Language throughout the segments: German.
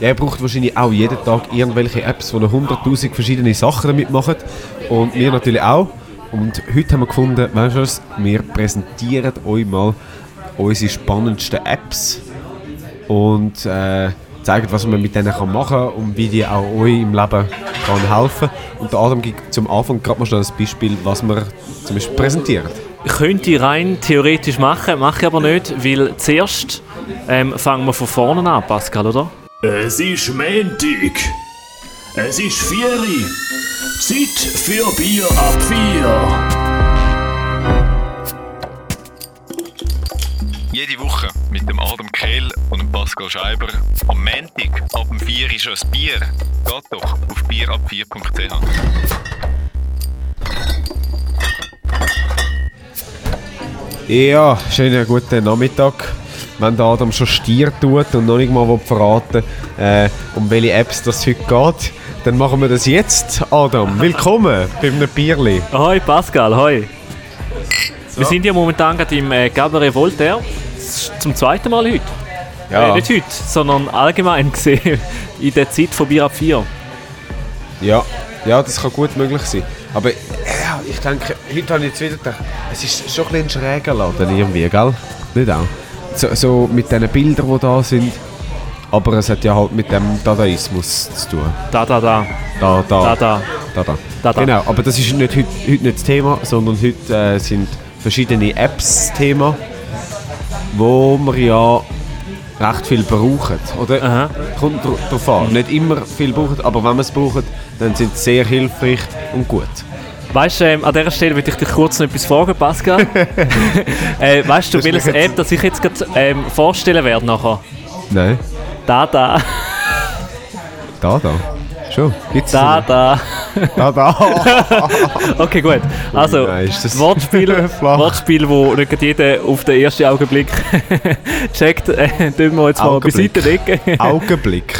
ja, er braucht wahrscheinlich auch jeden Tag irgendwelche Apps, die noch 100'000 verschiedene Sachen damit machen. Und wir natürlich auch. Und heute haben wir gefunden, weißt du was, wir präsentieren euch mal unsere spannendsten Apps und äh, zeigen, was man mit denen kann machen kann und wie die auch euch im Leben kann helfen Und der Adam gibt zum Anfang gerade mal schnell ein Beispiel, was wir zum Beispiel präsentieren. Ich könnte rein theoretisch machen, mache ich aber nicht, weil zuerst ähm, fangen wir von vorne an, Pascal, oder? Es ist Montag. Es ist Vieri. Zeit für Bier ab vier. Jede Woche mit dem Adam Kehl und dem Pascal Scheiber. Am Montag ab dem 4 ist schon ein Bier. Geht doch auf bierab4.ch. Ja, schönen guten Nachmittag. Wenn der Adam schon Stier tut und noch nicht mal verraten äh, um welche Apps das heute geht, dann machen wir das jetzt. Adam, willkommen bei einem Bierli. Hoi Pascal, hoi. Wir sind ja momentan gerade im äh, Cabaret Voltaire. Zum zweiten Mal heute. Ja. Äh, nicht heute, sondern allgemein gesehen in der Zeit von Bier ab 4. Ja, ja, das kann gut möglich sein. Aber ja, ich denke, heute habe ich jetzt wieder gedacht, es ist schon ein, bisschen ein schräger Laden irgendwie, gell? Nicht auch? So, so mit diesen Bildern, die da sind. Aber es hat ja halt mit dem Dadaismus zu tun. Da, da, da. Da, da, Da, da. da, da. Da, da. Genau, aber das ist nicht heute, heute nicht das Thema, sondern heute äh, sind verschiedene Apps das Thema, wo wir ja recht viel brauchen. Oder? Aha. Kommt darauf an. Nicht immer viel brauchen, aber wenn wir es brauchen, dann sind sie sehr hilfreich und gut. Weißt du, ähm, an dieser Stelle würde ich dich kurz noch etwas fragen, Pascal. äh, weißt du, welches App das ich jetzt gerade ähm, vorstellen werde nachher? Nein. Da, da, Da, da. Schon. Gibt's da, da. Da, da. Okay, gut. Also, Nein, Wortspiel? Wortspiel, wo nicht jeder auf den ersten Augenblick checkt, äh, tun wir jetzt mal beiseite legen. Augenblick.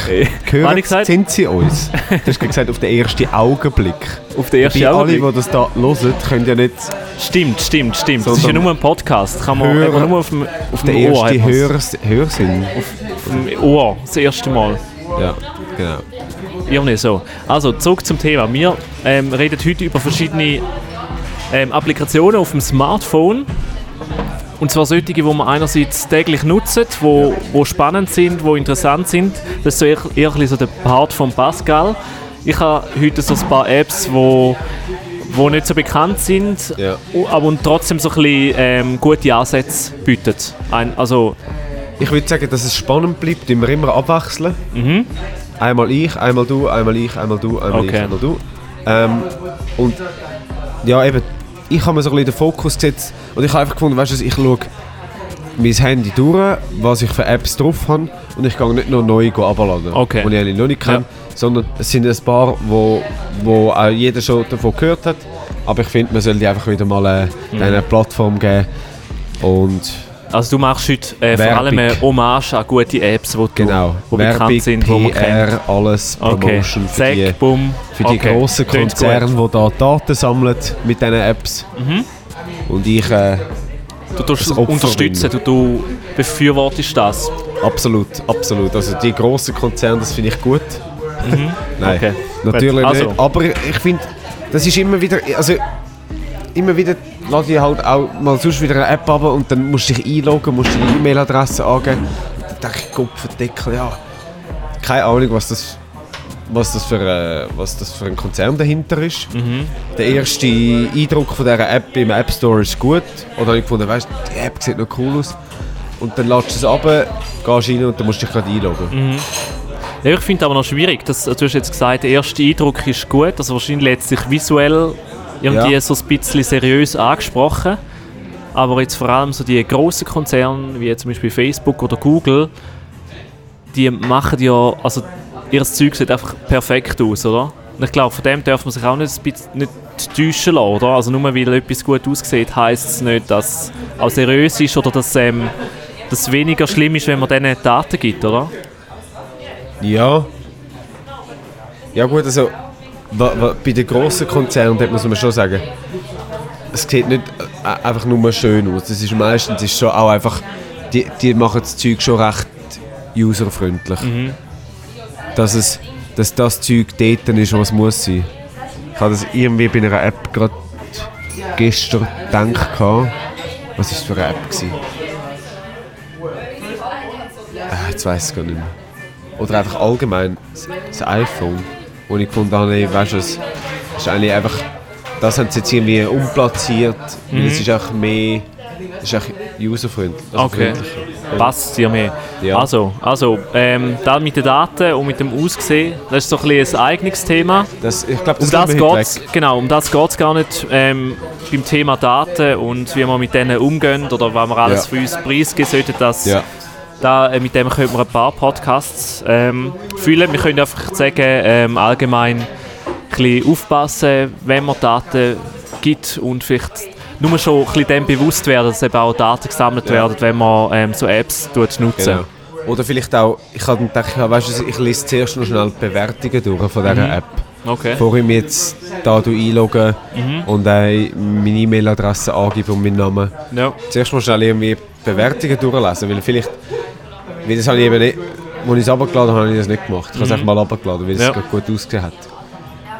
Hören sind sie uns. Du hast gesagt, auf den ersten Augenblick. auf den ersten Bei alle, Augenblick. die das da hören, können ja nicht Stimmt, stimmt, stimmt. Das ist ja nur ein Podcast. Kann man hören. nur auf dem, auf dem Ohr, hat erste man's. Hör Hörsinn. auf dem Ohr, das erste Mal. Ja, genau. Irgendwie so. Also, zurück zum Thema. Wir ähm, reden heute über verschiedene ähm, Applikationen auf dem Smartphone. Und zwar solche, die man einerseits täglich nutzt, wo, wo spannend sind, wo interessant sind. Das ist so eher, eher so der Part von Pascal. Ich habe heute so ein paar Apps, wo, wo nicht so bekannt sind, Ja. aber und trotzdem so ein bisschen ähm, gute Ansätze bieten. Ein, also, Ich würde sagen, dass es spannend bleibt, immer immer abwechseln. Mhm. Einmal ich, einmal du, einmal ich, einmal du, einmal ich, Okay. einmal du. Ähm, und ja, eben, ich habe mir so ein bisschen den Fokus gesetzt und ich habe einfach gefunden, weißt du, ich schaue mein Handy durch, was ich für Apps drauf habe und ich gehe nicht noch neu abladen, Okay. die ich eigentlich noch nicht kenne, Ja. sondern es sind ein paar, wo, wo auch jeder schon davon gehört hat, aber ich finde, man sollte einfach wieder mal äh, Mhm. eine Plattform geben und also du machst heute äh, vor Werbung. allem eine Hommage an gute Apps, die Genau, die bekannt sind, die man kennt. PR, alles, Okay, Promotion für die, zack, bumm. für die okay. grossen Konzerne, die da Daten sammeln mit diesen Apps. Mhm. Und ich, äh, Du tust unterstützen, du, du befürwortest das. absolut, absolut. Also die grossen Konzerne, das finde ich gut. Nein, Mhm. Okay, natürlich. Also. nicht. Aber ich finde, das ist immer wieder, also immer wieder lade ich halt auch mal sonst wieder eine App ab und dann musst du dich einloggen, musst deine E-Mail-Adresse angeben. Dann denke ich, Gott verdeckel, ja. Keine Ahnung, was das, was, das für, äh, was das für ein Konzern dahinter ist. Mhm. Der erste Eindruck von dieser App im App Store ist gut. Oder habe ich gefunden, weißt, die App sieht noch cool aus. Und dann lädst du es ab, gehst rein und dann musst du dich gerade einloggen. Ja, ich finde aber noch schwierig, dass, du hast jetzt gesagt, der erste Eindruck ist gut, also wahrscheinlich letztlich visuell irgendwie Ja. so ein bisschen seriös angesprochen. Aber jetzt vor allem so die grossen Konzerne, wie zum Beispiel Facebook oder Google, die machen ja, also ihr Zeug sieht einfach perfekt aus, oder? Und ich glaube, von dem darf man sich auch nicht, ein bisschen, nicht täuschen lassen, oder? Also nur weil etwas gut aussieht, heisst es nicht, dass es auch seriös ist oder dass ähm, das weniger schlimm ist, wenn man denen Daten gibt, oder? Ja. Ja gut, also bei den grossen Konzernen muss man schon sagen, es sieht nicht äh, einfach nur schön aus. Das ist meistens ist schon auch einfach, die, die machen das Zeug schon recht userfreundlich. dass, es, dass das Zeug dort ist, was muss sein. Ich habe das irgendwie bei einer App gerade gestern gedacht. Was war das für eine App? Gewesen? Ah, jetzt weiß ich gar nicht mehr. Oder einfach allgemein das iPhone, wo ich habe, ey, weißt du, es ist eigentlich einfach, das haben sie jetzt irgendwie umplatziert, weil es ist auch mehr, es ist auch userfreundlich. also Okay. Passt dir mehr. Ja. Also, also ähm, da mit den Daten und mit dem Aussehen, das ist so ein, bisschen ein eigenes Thema. Das, ich glaube, Um das, das kommt mir heute geht's, genau, um das geht es gar nicht ähm, beim Thema Daten und wie wir mit denen umgehen oder was wir alles Ja. für uns preisgeben sollten. Das, Ja. Da, äh, mit dem könnten wir ein paar Podcasts ähm, füllen. Wir können einfach sagen, ähm, allgemein ein bisschen aufpassen, wenn man Daten gibt und vielleicht nur schon ein bisschen dem bewusst werden, dass eben auch Daten gesammelt Ja. werden, wenn man ähm, so Apps nutzen. Genau. Oder vielleicht auch, ich habe gedacht, ja, weißt du, ich lese zuerst noch schnell die Bewertungen durch von dieser App. Okay. Bevor ich mich jetzt da einlogge und äh, meine E-Mail-Adresse angebe und meinen Namen. Ja. Zuerst mal schnell irgendwie die Bewertungen durchlesen, weil vielleicht, weil das habe ich eben nicht, als ich es runtergeladen habe, habe ich das nicht gemacht. Ich habe es einfach mal runtergeladen, weil es Ja. gut ausgesehen hat.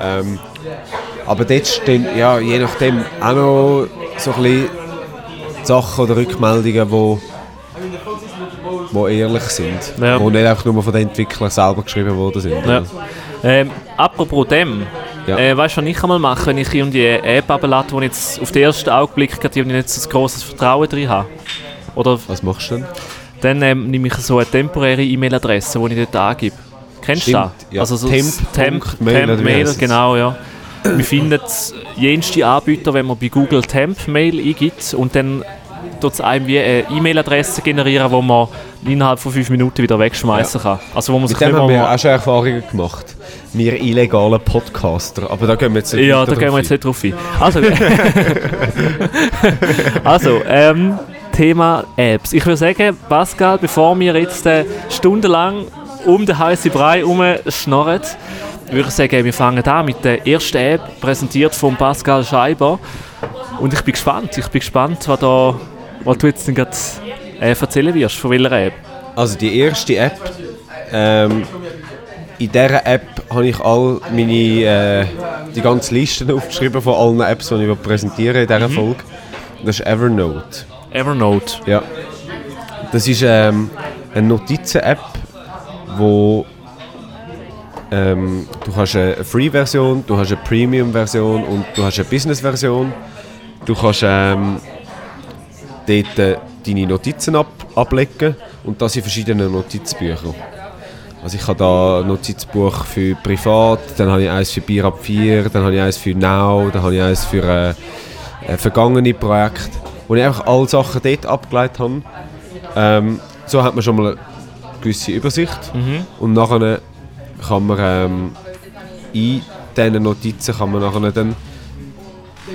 Ähm, aber dort stehen, ja, je nachdem, auch noch so ein bisschen Sachen oder Rückmeldungen, wo, wo ehrlich sind. Ja. Wo nicht einfach nur von den Entwicklern selber geschrieben worden sind. Ja. Ähm, apropos dem, Ja. äh, weißt du, was ich einmal mache, wenn ich irgendwie eine App ablade, wo ich jetzt auf den ersten Augenblick gerade nicht so ein grosses Vertrauen drin habe? Oder Was machst du denn? dann ähm, nehme ich so eine temporäre E-Mail-Adresse, die ich dort angebe. Kennst du das? Ja. Also so Temp. Temp, Mail, Temp Mail, genau, ja. Wir finden jenste Anbieter, wenn man bei Google Temp Mail eingibt und dann tut es einem wie eine E-Mail-Adresse generieren, die man innerhalb von fünf Minuten wieder wegschmeißen kann. Also wo man sich Mit dem haben wir auch schon Erfahrungen gemacht. Wir illegalen Podcaster. Aber da gehen wir jetzt nicht Ja, da gehen wir drauf jetzt nicht drauf ein. Also, also ähm, Thema Apps. Ich würde sagen, Pascal, bevor wir jetzt äh, stundenlang um den heißen Brei herumschnorren, würde ich sagen, wir fangen an mit der ersten App, präsentiert von Pascal Scheiber. Und ich bin gespannt. Ich bin gespannt, was, da, was du jetzt denn gerade äh, erzählen wirst. Von welcher App? Also die erste App, ähm, in dieser App habe ich all meine, äh, die ganze Liste aufgeschrieben von allen Apps, die ich präsentieren in dieser Folge. Das ist Evernote. Evernote. Ja. Das ist ähm, eine Notizen-App, wo ähm, du hast eine Free-Version, du hast eine Premium-Version und du hast eine Business-Version. Du kannst ähm, dort äh, deine Notizen ab ablegen und das in verschiedenen Notizbüchern. Also ich habe da ein Notizbuch für privat, dann habe ich eins für Bier ab 4, dann habe ich eins für Now, dann habe ich eins für äh, äh, vergangene Projekte, wo ich einfach alle Sachen dort abgeleitet habe. Ähm, so hat man schon mal eine gewisse Übersicht und nachher kann man ähm, in diesen Notizen kann man nachher dann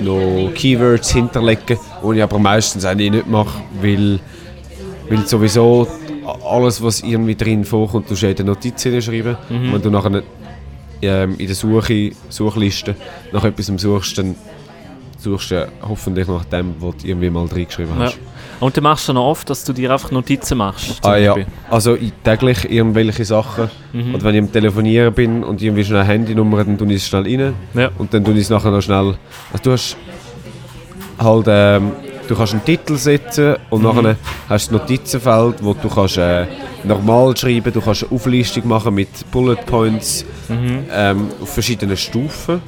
noch Keywords hinterlegen, die ich aber meistens eigentlich nicht mache, weil, weil sowieso alles, was irgendwie drin vorkommt, du in Notizen schreiben. Und wenn du nachher ähm, in der Suche, Suchliste nach etwas suchst, dann suchst du hoffentlich nach dem, was du irgendwie mal reingeschrieben Ja. hast. Und dann machst du noch oft, dass du dir einfach Notizen machst. Ah ja, also ich täglich irgendwelche Sachen. Oder wenn ich am Telefonieren bin und irgendwie schnell eine Handynummer, dann tue ich es schnell rein. Ja. Und dann tue ich es nachher noch schnell. Also du hast halt, ähm, du kannst einen Titel setzen und nachher hast du das Notizenfeld, wo du kannst äh, normal schreiben, du kannst eine Auflistung machen mit Bullet Points ähm, auf verschiedenen Stufen.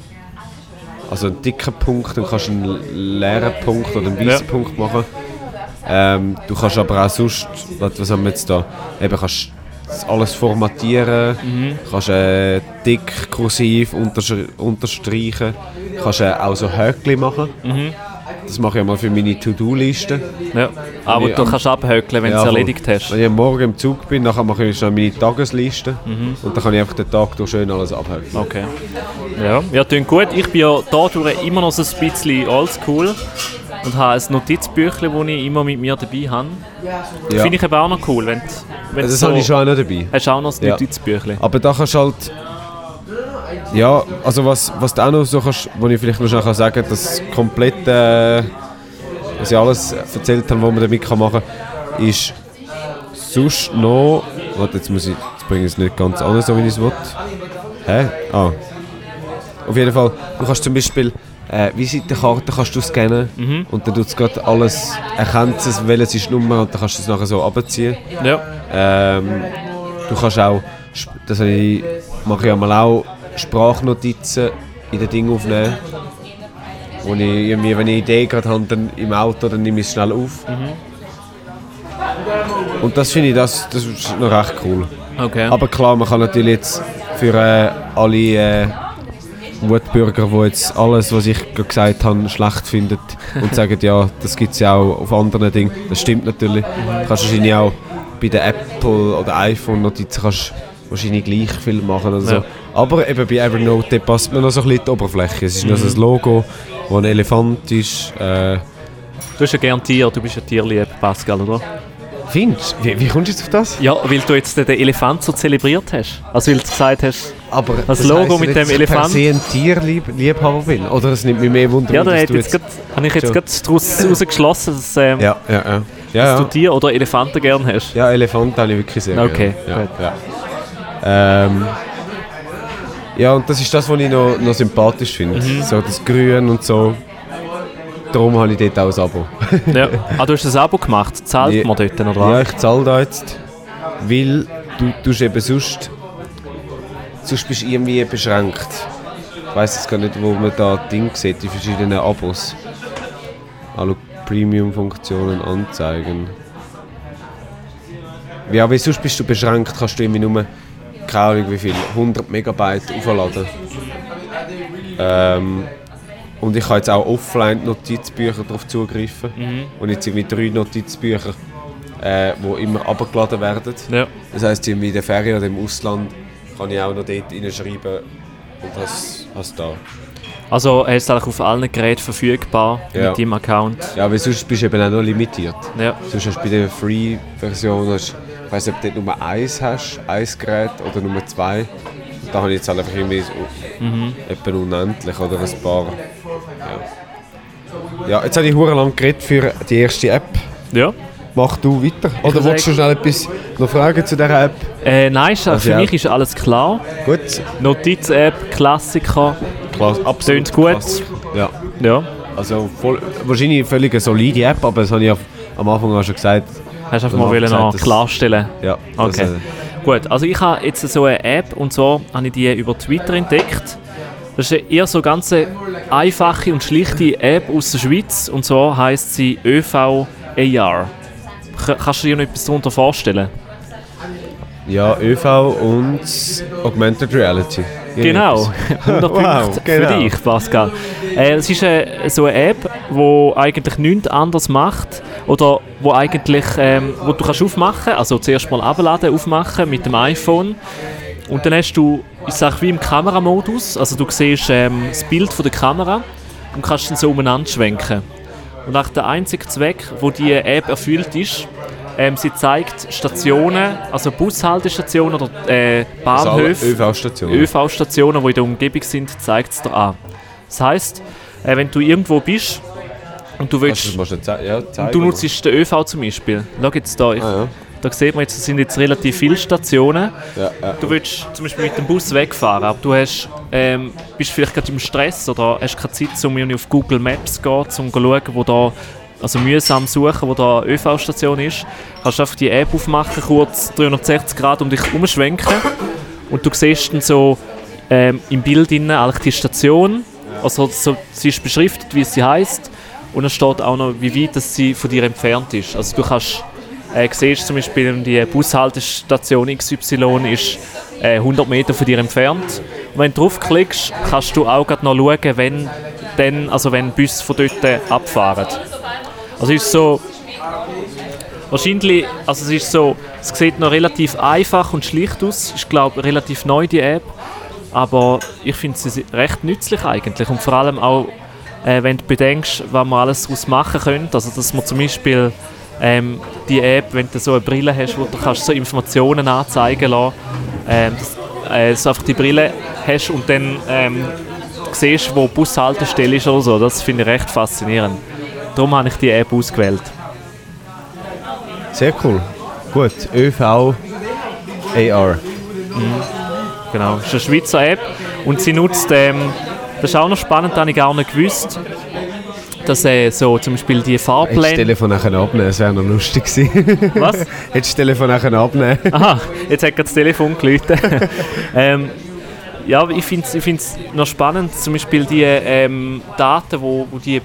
Also einen dicken Punkt, dann kannst du einen leeren Punkt oder einen weißen Ja. Punkt machen. Ähm, du kannst aber auch sonst, was haben wir jetzt da? Eben kannst alles formatieren, kannst äh, dick, kursiv unterstreichen, kannst äh, auch so Höckli machen. Das mache ich einmal für meine To-Do-Liste. Ja. Aber ich du kannst abhökeln, wenn du Ja, es erledigt hast. Wenn ich Morgen im Zug bin, dann mache ich schnell meine Tagesliste Mhm. und dann kann ich einfach den Tag durch schön alles abhökeln. Okay. Ja, ja klingt gut. Ich bin ja dadurch immer noch so ein bisschen oldschool und habe ein Notizbüchlein, das ich immer mit mir dabei habe. Ja. Finde ich eben auch noch cool, wenn, wenn du das so, habe ich schon auch noch dabei. Hast du auch noch ein Ja. Aber da kannst du halt. Ja, also was, was du auch noch so kannst, wo ich vielleicht noch schnell sagen kann, das komplette, was ich alles erzählt habe, was man damit kann machen kann, ist sonst noch. Warte, jetzt muss ich, jetzt bringe es nicht ganz an, so wie ich es will. Hä? Ah. Auf jeden Fall, du kannst zum Beispiel äh, Visitenkarte kannst du scannen Mhm. und dann tut es gerade alles, erkennt es, welches ist die Nummer und dann kannst du es nachher so abziehen. Ja. Ähm, du kannst auch, das ich, mache ich einmal auch, Sprachnotizen in den Ding aufnehmen. Wo ich irgendwie, wenn ich eine Idee gerade habe, dann im Auto, dann nehme ich es schnell auf. Und das finde ich, das, das ist noch recht cool. Okay. Aber klar, man kann natürlich jetzt für äh, alle äh, Wutbürger, die jetzt alles, was ich gesagt habe, schlecht finden und sagen, ja, das gibt es ja auch auf anderen Dingen. Das stimmt natürlich. Du kannst wahrscheinlich auch bei den Apple- oder iPhone-Notizen kannst du wahrscheinlich gleich viel machen oder so. Ja. Aber eben bei Evernote passt man noch so ein bisschen die Oberfläche. Es ist noch so ein Logo, wo ein Elefant ist. Äh, Du hast ja gerne Tier, du bist ein Tierlieb, Pascal, oder? findest du? Wie, wie kommst du jetzt auf das? Ja, weil du jetzt den Elefant so zelebriert hast. Also weil du gesagt hast, Aber Das Logo heisst mit dem ich Elefant. per se ein Tierliebhaber bin. Oder es nimmt mich mehr Wunder, ja, da dass hätte du jetzt grad, habe ich jetzt gerade daraus herausgeschlossen, dass, ähm, Ja, ja, ja. ja, dass du ja. Tier oder Elefanten gerne hast. ja Elefant habe ich wirklich sehr Okay, gerne. Ja, ja. Ähm, ja, und das ist das, was ich noch, noch sympathisch finde. Mhm. So das Grün und so. Darum habe ich dort auch ein Abo. Ja. Ah, du hast ein Abo gemacht, zahlt Ja. man dort, oder ja, was? ich zahle da jetzt, weil du tust eben sonst, sonst bist du irgendwie beschränkt. Ich weiss jetzt gar nicht, wo man da Ding sieht, die verschiedenen Abos. Alle Premium-Funktionen anzeigen. Ja, aber sonst bist du beschränkt, kannst du irgendwie nur, keine Ahnung wie viel, 100 Megabyte aufladen. Ähm, und ich kann jetzt auch offline Notizbücher darauf zugreifen. Und jetzt irgendwie drei Notizbücher, äh, die immer abgeladen werden. Ja. Das heisst, in der Ferien oder im Ausland kann ich auch noch dort reinschreiben und das, das da. Also er ist eigentlich auf allen Geräten verfügbar Ja. mit deinem Account. Ja, weil sonst bist du eben auch noch limitiert. Ja. Sonst hast du bei der Free-Version, hast- ich weiß nicht, ob du dort Nummer 1 hast, ein Gerät oder Nummer 2. Da habe ich jetzt halt einfach irgendwie so etwa unendlich oder ein paar. Ja, ja jetzt habe ich hure lang geredet für die erste App. Ja. Mach du weiter. Oder willst du schnell etwas noch fragen zu dieser App? Äh, nein, Also für ja. mich ist alles klar. Gut, Notiz-App, Klassiker. Klasse, absolut. Tönt gut. klasse. Ja. Ja. Also voll, wahrscheinlich eine völlig solide App, aber das habe ich am Anfang auch schon gesagt. Hast du einfach mal wollen noch klarstellen. Ja, Okay. äh, Gut, also ich habe jetzt so eine App und zwar habe ich die über Twitter entdeckt. Das ist eher so eine ganz einfache und schlichte App aus der Schweiz und zwar heißt sie ÖV AR. K kannst du dir noch etwas darunter vorstellen? ja, ÖV und Augmented Reality. Genau, 100 Wow, Punkte genau. für dich, Pascal. Äh, es ist äh, so eine App, die eigentlich nichts anderes macht oder wo eigentlich ähm, wo du kannst aufmachen, also zuerst mal abladen, aufmachen mit dem iPhone und dann hast du, ich sag wie im Kameramodus, also du siehst ähm, das Bild von der Kamera und kannst dann so umeinander schwenken. Und nach der einzige Zweck, wo die App erfüllt ist, ähm, sie zeigt Stationen, also Bushaltestationen oder äh, Also Bahnhöfe. ÖV-Stationen. ÖV-Stationen, die in der Umgebung sind, zeigt es dir an. Das heisst, äh, wenn du irgendwo bist und du du willst, schnell zei- ja, zeigen? du nutzt den ÖV zum Beispiel. Schau jetzt da, ich, Ah, ja. da sieht man jetzt, es sind jetzt relativ viele Stationen. Ja. Du willst zum Beispiel mit dem Bus wegfahren, aber du hast, ähm, bist vielleicht gerade im Stress oder hast keine Zeit, um auf Google Maps zu gehen, um zu schauen, wo da also mühsam suchen, wo da eine ÖV-Station ist. Kannst einfach die App aufmachen, kurz 360 Grad um dich umschwenken und du siehst dann so ähm, im Bild innen eigentlich die Station. Also so, sie ist beschriftet, wie sie heißt und es steht auch noch, wie weit das sie von dir entfernt ist. Also du kannst äh, siehst zum Beispiel, die Bushaltestation XY ist äh, 100 Meter von dir entfernt. Und wenn du draufklickst, kannst du auch noch schauen, wenn, dann, also wenn Busse von dort abfahren. Also ist so, wahrscheinlich, also es ist so, es sieht noch relativ einfach und schlicht aus. Ich glaube relativ neu die App, aber ich finde sie recht nützlich eigentlich und vor allem auch, äh, wenn du bedenkst, was man alles daraus machen könnte. Also dass man zum Beispiel ähm, die App, wenn du so eine Brille hast, wo du kannst so Informationen anzeigen lassen, ähm, dass, äh, dass du einfach die Brille hast und dann ähm, siehst, wo die Bushaltestelle ist oder so. Das finde ich recht faszinierend. Darum habe ich die App ausgewählt. Sehr cool. Gut, ÖV AR. Genau, das ist eine Schweizer App und sie nutzt, ähm, das ist auch noch spannend, das habe ich gar nicht gewusst, dass äh, so zum Beispiel die Hättest du das Fahrpläne... Telefon nachher abnehmen, das wäre noch lustig gewesen. Was? Hättest du das Telefon nachher abnehmen. Aha, jetzt hat gerade das Telefon geläutet. ähm, ja, ich finde es ich find's noch spannend, zum Beispiel die ähm, Daten, wo, wo die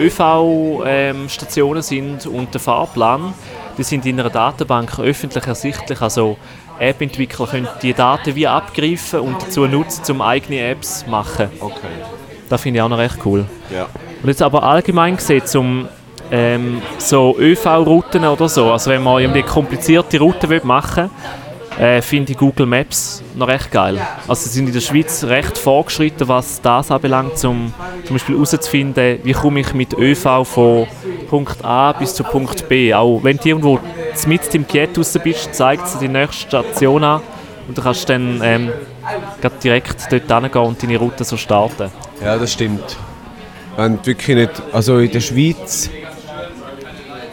ÖV-Stationen sind und der Fahrplan, die sind in einer Datenbank öffentlich ersichtlich. Also App-Entwickler können die Daten wie abgreifen und dazu nutzen, um eigene Apps zu machen. Okay. Das finde ich auch noch recht cool. Ja. Und jetzt aber allgemein gesehen, zum ähm, so ÖV-Routen oder so, also wenn man irgendwie komplizierte Routen will machen äh, finde ich Google Maps noch recht geil. Also sie sind in der Schweiz recht vorgeschritten, was das anbelangt, um zum Beispiel herauszufinden, wie komme ich mit ÖV von Punkt A bis zu Punkt B. Auch wenn du irgendwo mit im Jet raus bist, zeigt sie die nächste Station an und du kannst dann ähm, direkt dort hingehen und deine Route so starten. Ja, das stimmt. Du wirklich nicht, also in der Schweiz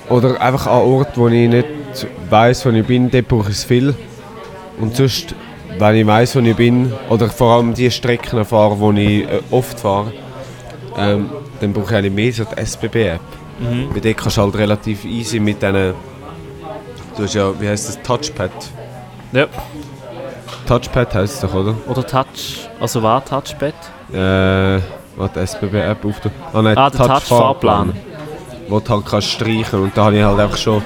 oder einfach an Orten, wo ich nicht weiss, wo ich bin, dort brauche ich es viel. Und sonst, wenn ich weiss, wo ich bin, oder vor allem die Strecken fahre, wo ich äh, oft fahre, ähm, dann brauche ich eigentlich mehr so die SBB-App. Mhm. Weil dort kannst du halt relativ easy mit diesen, du hast ja, wie heißt das, Touchpad? Ja. Touchpad heisst es doch, oder? Oder Touch, also war Touchpad? Äh, warte, SBB-App auf der... Ah, nein, Ah, der Touch-Fahrplan. Wo du halt kannst streichen und da habe ich halt einfach schon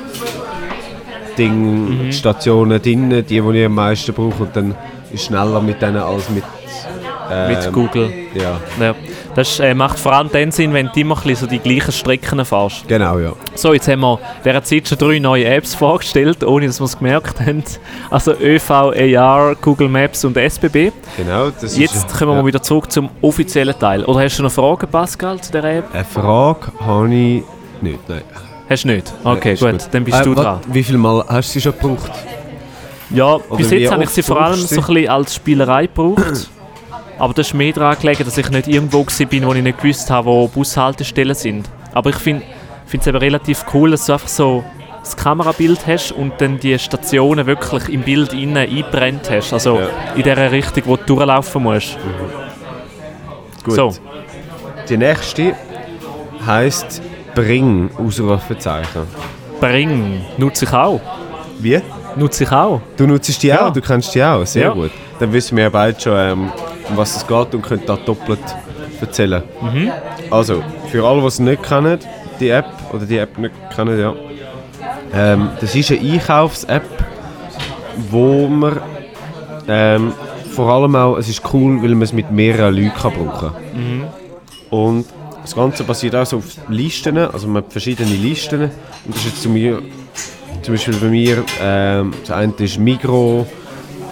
Ding, Mhm. Stationen drin, die, die ich am meisten brauche und dann ist schneller mit denen als mit... ähm, Mit Google. Ja, Ja. Das äh, macht vor allem dann Sinn, wenn du immer so die gleichen Strecken fährst. genau, ja. So, jetzt haben wir während Zeit schon drei neue Apps vorgestellt, ohne dass wir es gemerkt haben. Also ÖV, AR, Google Maps und SBB. Genau, das Jetzt ist, kommen wir ja. wieder zurück zum offiziellen Teil. Oder hast du noch Fragen, Pascal, zu der App? Eine Frage habe ich nicht, nein. Hast du nicht? Okay, Ist gut, dann bist Äh, du wat- dran. Wie viel Mal hast du sie schon gebraucht? Ja, bis wie jetzt habe ich sie vor allem du so ein bisschen als Spielerei gebraucht. Aber das ist mehr daran gelegen, dass ich nicht irgendwo war, wo ich nicht gewusst habe, wo Bushaltestellen sind. Aber ich finde es eben relativ cool, dass du einfach so das Kamerabild hast und dann die Stationen wirklich im Bild innen eingebrennt hast. Also Ja. in der Richtung, wo du durchlaufen musst. Gut. So, Die nächste heisst Bring, Ausrufezeichen. Bring nutze ich auch. Wie? Nutze ich auch. Du nutzt die Ja. auch, du kennst die auch, sehr Ja. gut. Dann wissen wir ja beide schon, ähm, um was es geht und können da doppelt erzählen. Mhm. Also, für alle, die es nicht kennen, die App, oder die App nicht kennen, ja. Ähm, das ist eine Einkaufs-App, wo man ähm, vor allem auch, es ist cool, weil man es mit mehreren Leuten kann brauchen kann. Und das Ganze basiert auch so auf Listen, also man hat verschiedene Listen. Und das ist jetzt zu mir, zum Beispiel bei mir, ähm, das eine ist Migro,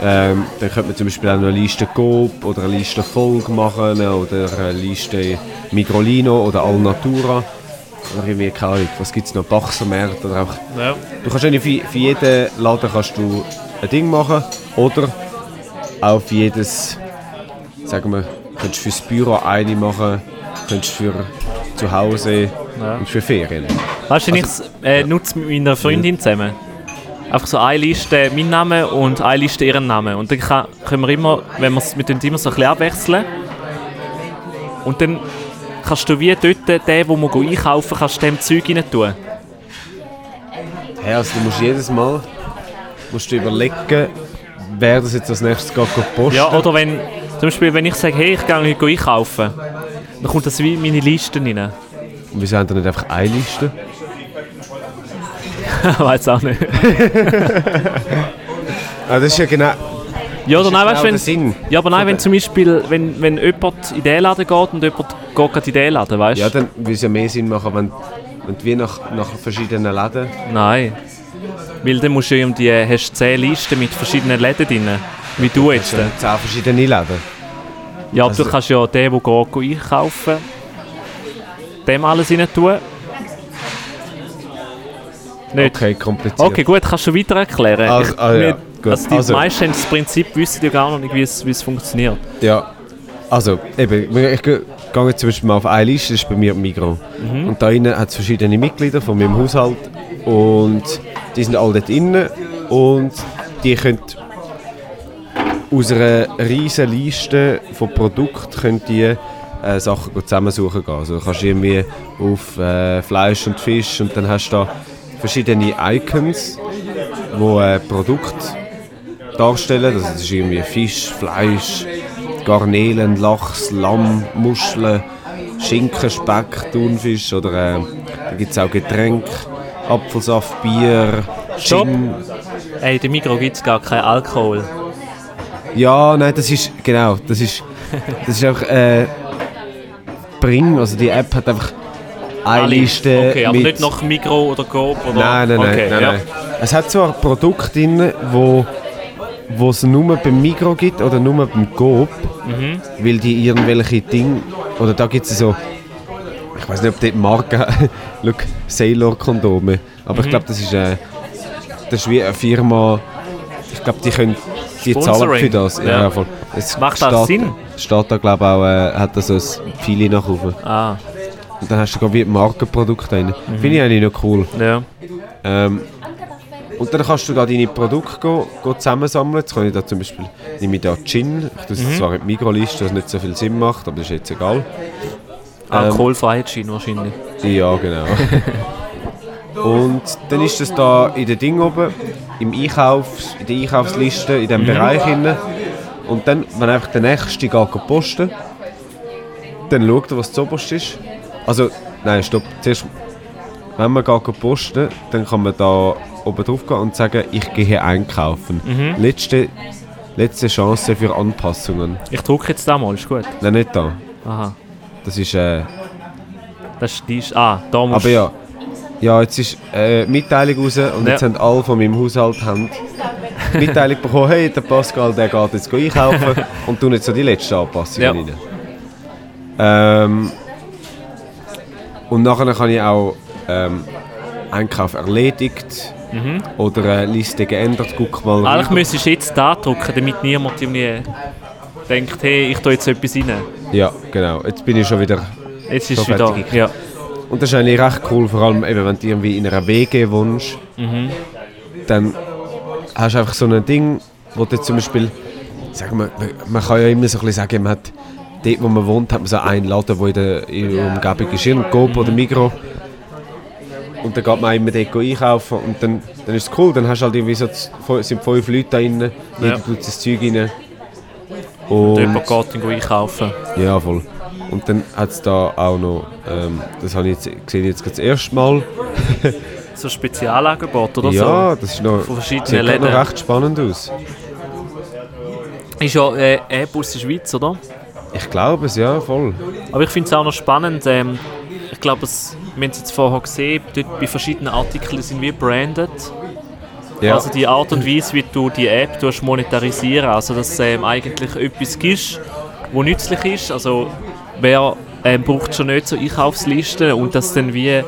ähm, dann könnte man zum Beispiel auch eine Liste Coop oder eine Liste Volk machen oder eine Liste Migrolino oder Alnatura. Oder irgendwie, keine Ahnung, was gibt es noch, Bachsermärkte oder einfach Ja. Du kannst eigentlich für, für jeden Laden kannst du ein Ding machen oder auch für jedes, sagen wir, könntest fürs Büro eine machen, könntest für zu Hause Ja. und für Ferien. Weißt du, ich Also- äh, nutze mit meiner Freundin zusammen. Einfach so eine Liste mein Name und eine Liste ihren Namen. Und dann kann, können wir immer, wenn wir es mit dem immer so ein bisschen abwechseln. Und dann kannst du wie dort, den, wo wir gehen einkaufen, kannst du dem Zeug rein tun. Hey, also du musst jedes Mal musst du überlegen, wer das jetzt als nächstes geht, geht posten. Ja, oder wenn, zum Beispiel, wenn ich sage, hey, ich gehe heute einkaufen, dann kommt das wie in meine Liste rein. Und wieso haben die nicht einfach eine Liste? Weiß auch nicht. Ah, das ist ja genau, Ja, oder nein, ist weißt, genau wenn, ja, aber nein, wenn zum Beispiel, wenn, wenn jemand in den Laden geht und jemand geht in den Laden, weißt du? Ja, dann würde es ja mehr Sinn machen, wenn, wenn du wie nach, nach verschiedenen Läden... Nein. Weil dann musst du irgendwie, hast 10 Listen mit verschiedenen Läden drin. Wie du jetzt. Ja, zehn verschiedene Läden. Ja, also- du kannst ja den, der geht, einkaufen, dem alles rein tun. Nicht. Okay, kompliziert. Okay, gut, kannst du weiter erklären. Also- ah, ja, gut. Also die Also- meisten haben das Prinzip wissen ja gar noch nicht, wie es, wie es funktioniert. Ja, also eben, ich ge- gehe jetzt zum Beispiel mal auf eine Liste, das ist bei mir Migro. Und da innen hat es verschiedene Mitglieder von meinem Haushalt und die sind alle dort innen und die können aus einer riesen Liste von Produkten könnt ihr äh, Sachen zusammensuchen gehen. Also du kannst irgendwie auf äh, Fleisch und Fisch und dann hast du da verschiedene Icons, wo äh, Produkte darstellen. Also das ist irgendwie Fisch, Fleisch, Garnelen, Lachs, Lamm, Muscheln, Schinken, Speck, Thunfisch oder äh, da gibt es auch Getränke, Apfelsaft, Bier, Stopp. Gin. Ey, in der Mikro gibt es gar keinen Alkohol. Ja, nein, das ist, genau, das ist, das ist einfach, äh, Bring, also die App hat einfach eine Alle. Liste Okay, aber mit... nicht nach Mikro oder Coop oder... Nein, nein, nein, okay, nein, ja. nein. Es hat zwar Produkte drin, wo wo es nur beim Migro gibt oder nur beim Coop, Mhm. weil die irgendwelche Dinge, oder da gibt es so, ich weiß nicht, ob die Marke, look, Sailor Kondome, aber Mhm. ich glaube, das ist, äh, das ist wie eine Firma, ich glaube, die können, die zahlen für das. Ja, Ja. voll. Es Macht das steht- Sinn? Steht da, glaube ich, auch, äh, hat da so ein Pfeile nach oben. Ah, Und dann hast du, glaube ich, Markenprodukte drin. Mhm. Finde ich eigentlich noch cool. ja. Ähm, und dann kannst du da deine Produkte go, go zusammensammeln. Jetzt kann ich da zum Beispiel, nehme ich da Gin. Ich tue es zwar in die Mikroliste, was nicht so viel Sinn macht, aber das ist jetzt egal. Alkoholfreiheit Gin wahrscheinlich. Ja, genau. und dann ist das da in den Ding oben, im Einkaufs, in der Einkaufsliste, in diesem Bereich inne. Und dann, wenn einfach der Nächste geht posten, dann schaut er, was zuoberst ist. Also, nein, stopp. Zuerst, wenn man geht posten, dann kann man da oben drauf gehen und sagen, ich gehe hier einkaufen. Letzte, letzte Chance für Anpassungen. Ich drücke jetzt da mal, ist gut. Nein, nicht da. Aha. Das ist... Äh, Das ist. Ah, da musst Aber ja, ja, jetzt ist äh, Mitteilung raus und Ja. jetzt haben alle von meinem Haushalt haben Mitteilung bekommen, hey, der Pascal der geht jetzt einkaufen und tun jetzt so die letzten Anpassungen Ja. rein. Ähm, und nachher kann ich auch ähm, Einkauf erledigt oder äh, Liste geändert, guck mal. Eigentlich rüber. müsstest du jetzt da drücken, damit niemand irgendwie denkt, hey, ich tue jetzt etwas rein. Ja, genau. Jetzt bin ich schon wieder... Jetzt ist es wieder... Ja. Und das ist eigentlich recht cool, vor allem eben, wenn du irgendwie in einer WG wohnst, dann hast du einfach so ein Ding, wo du zum Beispiel, sagen wir, man kann ja immer so ein bisschen sagen, man hat dort, wo man wohnt, hat man so einen Laden, der in der, in der Umgebung ist, ein Coop oder Migro. Und dann geht man immer dort einkaufen und dann, dann ist es cool, dann hast du halt irgendwie so, sind fünf Leute da drin, jeder Ja. tut das Zeug rein. Und Und, jemand geht dann einkaufen. ja, voll. Und dann hat es da auch noch, ähm, das habe ich jetzt, gesehen jetzt gerade das erste Mal, So ein Spezialangebot oder ja, das ist noch, Von verschiedenen sieht gerade noch Läden. recht spannend aus. so. Ist ja äh, App aus der Schweiz, oder? Ich glaube es, ja, voll. Aber ich finde es auch noch spannend. Ähm, ich glaube, es- wir haben es jetzt vorher gesehen, dort bei verschiedenen Artikeln sind wir branded. Ja, Also die Art und Weise, wie du die App monetarisieren, also dass es ähm, eigentlich etwas gibt, wo nützlich ist. Also wer ähm, braucht schon nicht so Einkaufslisten und dass dann wie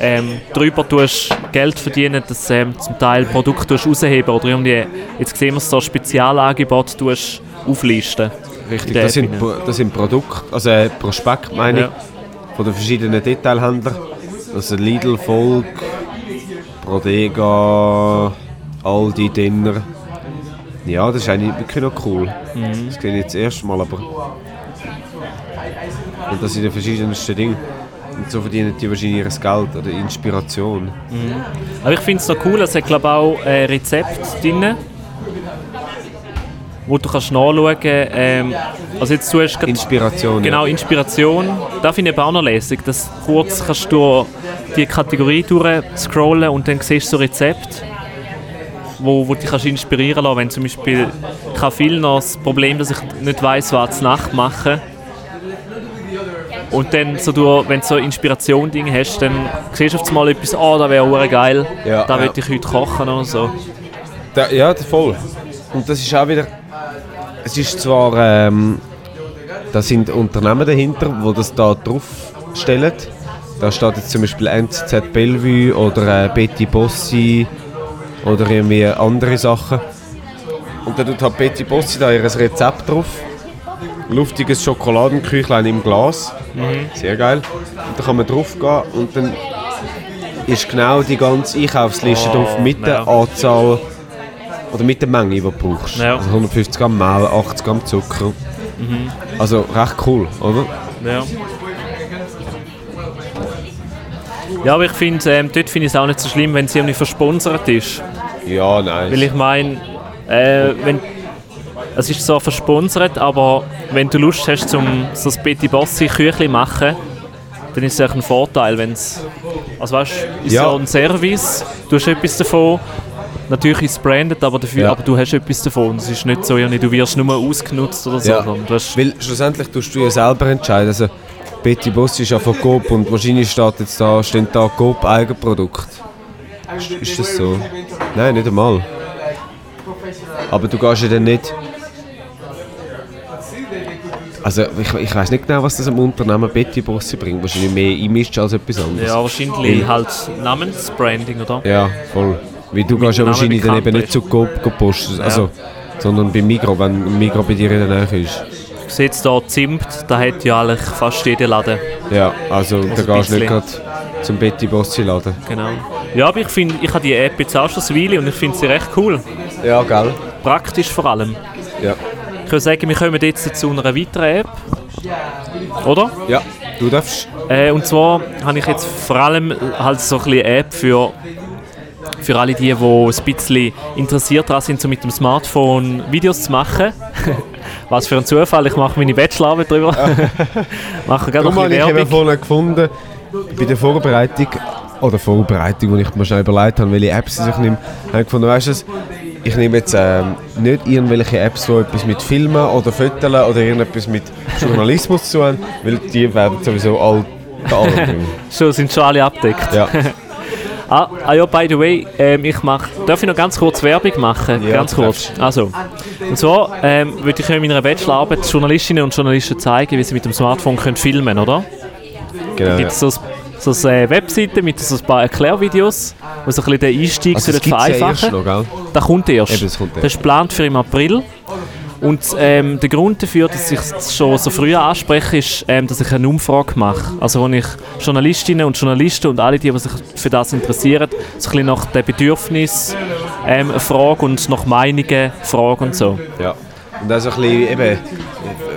ähm, drüber tust Geld verdienen, dass ähm, zum Teil Produkte rausheben oder irgendwie, jetzt sehen wir es so Spezialangebote tust auflisten. richtig. Das sind, das sind Produkte, also äh, Prospekt meine ich, Ja. von den verschiedenen Detailhändlern. Also Lidl, Volk, Prodega, Aldi, Dinner. Ja, das ist eigentlich wirklich noch cool. Mhm. Das sehe ich jetzt das erste Mal, aber... Und das sind die verschiedensten Dinge. Und so verdienen die wahrscheinlich ihr Geld oder Inspiration. Aber ich finde es noch cool, es hat glaube auch äh, Rezept drin, wo du kannst nachschauen ähm, Also jetzt du hast Inspiration. Genau, Inspiration. Da finde ich auch noch lässig, dass kurz kannst du die Kategorie durchscrollen und dann siehst du so Rezepte, wo, wo dich kannst inspirieren lassen. Wenn zum Beispiel ich habe viel noch das Problem, dass ich nicht weiß, was zur Nacht machen. Und dann, so du, wenn du so Inspiration-Dinge hast, dann siehst du auf einmal etwas, oh, das wäre auch geil, Ja, da ja. würde ich heute kochen oder so. Da, ja, voll. Und das ist auch wieder. Es ist zwar. Ähm, da sind Unternehmen dahinter, die das da draufstellen. Da steht jetzt zum Beispiel NZZ Bellevue oder äh, Betty Bossi oder irgendwie andere Sachen. Und dann tut halt Betty Bossi da ihr Rezept drauf. Luftiges Schokoladenküchlein im Glas. Sehr geil. Und da kann man drauf gehen und dann ist genau die ganze Einkaufsliste Oh, drauf mit der ja. Anzahl oder mit der Menge, die du brauchst. Ja. Also 150 Gramm Mehl, 80 Gramm Zucker. Also recht cool, oder? Ja. Ja, aber ich finde, ähm, dort finde ich es auch nicht so schlimm, wenn sie irgendwie versponsert ist. Ja, nein. Weil ich meine, äh, wenn es ist zwar versponsert, aber wenn du Lust hast, zum so ein Betty Bossi Küchli machen, dann ist es echt ein Vorteil, wenn es... Also weißt ist Ja. ja ein Service, du hast etwas davon, natürlich ist es branded, aber, dafür, Ja. aber du hast etwas davon. Es ist nicht so, du wirst nur ausgenutzt oder so. Ja. Weil schlussendlich tust du ja selber entscheiden. Also, Betty Boss ist ja von Coop und wahrscheinlich steht jetzt da, steht da Coop Eigenprodukt. Ist, ist das so? Nein, nicht einmal. Aber du gehst ja dann nicht. Also ich, ich weiß nicht genau, was das am Unternehmen Betty Bossi bringt. Wahrscheinlich mehr Image als etwas anderes. ja, wahrscheinlich halt Namensbranding, oder? Ja, voll. Weil du gehst ja wahrscheinlich dann eben nicht zu Coop posten. Also, sondern bei Migro, wenn Migro bei dir in der Nähe ist. Ich sehe jetzt hier Zimt, da hat ja eigentlich fast jeder Laden. Ja, also, da ein gehst du nicht gerade zum Betty Bossi laden. Genau. Ja, aber ich finde, ich habe die App jetzt auch schon eine Weile und ich finde sie recht cool. Ja, gell? Praktisch vor allem. Ja. Ich würde sagen, wir kommen jetzt zu einer weiteren App. Oder? Ja, du darfst. Äh, und zwar habe ich jetzt vor allem halt so eine App für, für alle die, die ein bisschen interessiert daran sind, so mit dem Smartphone Videos zu machen. Was für ein Zufall, ich mache meine Bachelorarbeit drüber. mache gerade noch ein habe ich bisschen Werbung. vorhin gefunden, bei der Vorbereitung, oder Vorbereitung, wo ich mir schnell überlegt habe, welche Apps ich nehme, habe ich gefunden, weißt du ich nehme jetzt ähm, nicht irgendwelche Apps, die etwas mit Filmen oder Fotos oder irgendetwas mit Journalismus zu tun haben, weil die werden sowieso all. Schon, sind schon alle abgedeckt. Ja, Ah, ah ja, by the way, ähm, ich mach, darf ich noch ganz kurz Werbung machen? Ja, ganz kurz. Also, und zwar ähm, würde ich in meiner Bachelorarbeit Journalistinnen und Journalisten zeigen, wie sie mit dem Smartphone können filmen können, oder? genau. Da Ja. gibt es so, so eine Webseite mit so ein paar Erklärvideos, wo so ein bisschen den Einstieg Also, ja erst vereinfachen. gell? Das kommt erst. Eben, das kommt erst. Das ist geplant für im April. Und ähm, der Grund dafür, dass ich es schon so früh anspreche, ist, ähm, dass ich eine Umfrage mache. Also wo ich Journalistinnen und Journalisten und alle, die, die sich für das interessieren, so ein bisschen nach den Bedürfnissen ähm, frage und nach Meinungen frage und so. Ja. Und also ein bisschen eben,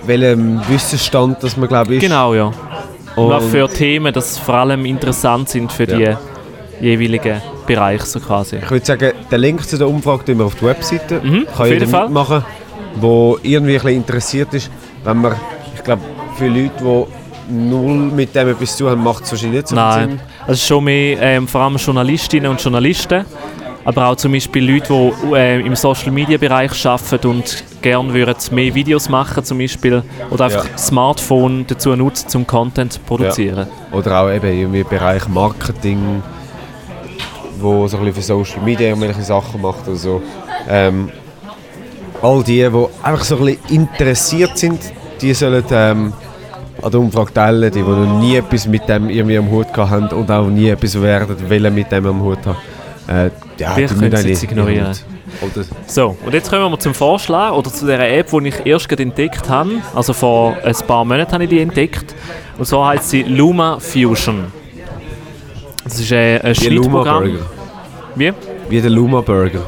welchem Wissensstand das man glaube ich ist. Genau, ja. Und, auch für Themen, die vor allem interessant sind für Ja. die jeweiligen Bereiche so quasi. Ich würde sagen, den Link zu der Umfrage tun wir auf die Webseite. Mhm, Kann auf jeden Fall. mitmachen, der irgendwie ein bisschen interessiert ist. Wenn man, ich glaube, für Leute, die null mit dem etwas zu haben, macht es wahrscheinlich nicht so viel Nein, Sinn. es ist schon mehr ähm, vor allem Journalistinnen und Journalisten, aber auch zum Beispiel Leute, die äh, im Social Media Bereich arbeiten und gerne würden mehr Videos machen zum Beispiel oder einfach Ja. Smartphone dazu nutzen, zum Content zu produzieren. Oder auch eben irgendwie im Bereich Marketing, wo so ein bisschen für Social Media irgendwelche Sachen macht oder so. Ähm, all die, die einfach so ein bisschen interessiert sind, die sollen ähm, an der Umfrage teilnehmen, die, die noch nie etwas mit dem irgendwie am Hut gehabt haben und auch nie etwas werden wollen mit dem am Hut haben. Äh, ja, die können es ignorieren. Oder, So, und jetzt kommen wir zum Vorschlag oder zu der App, die ich erst entdeckt habe. Also vor ein paar Monaten habe ich die entdeckt. Und zwar heißt sie Luma Fusion. Das ist ein Luma Schnittprogramm. Wie? Wie der Luma Burger.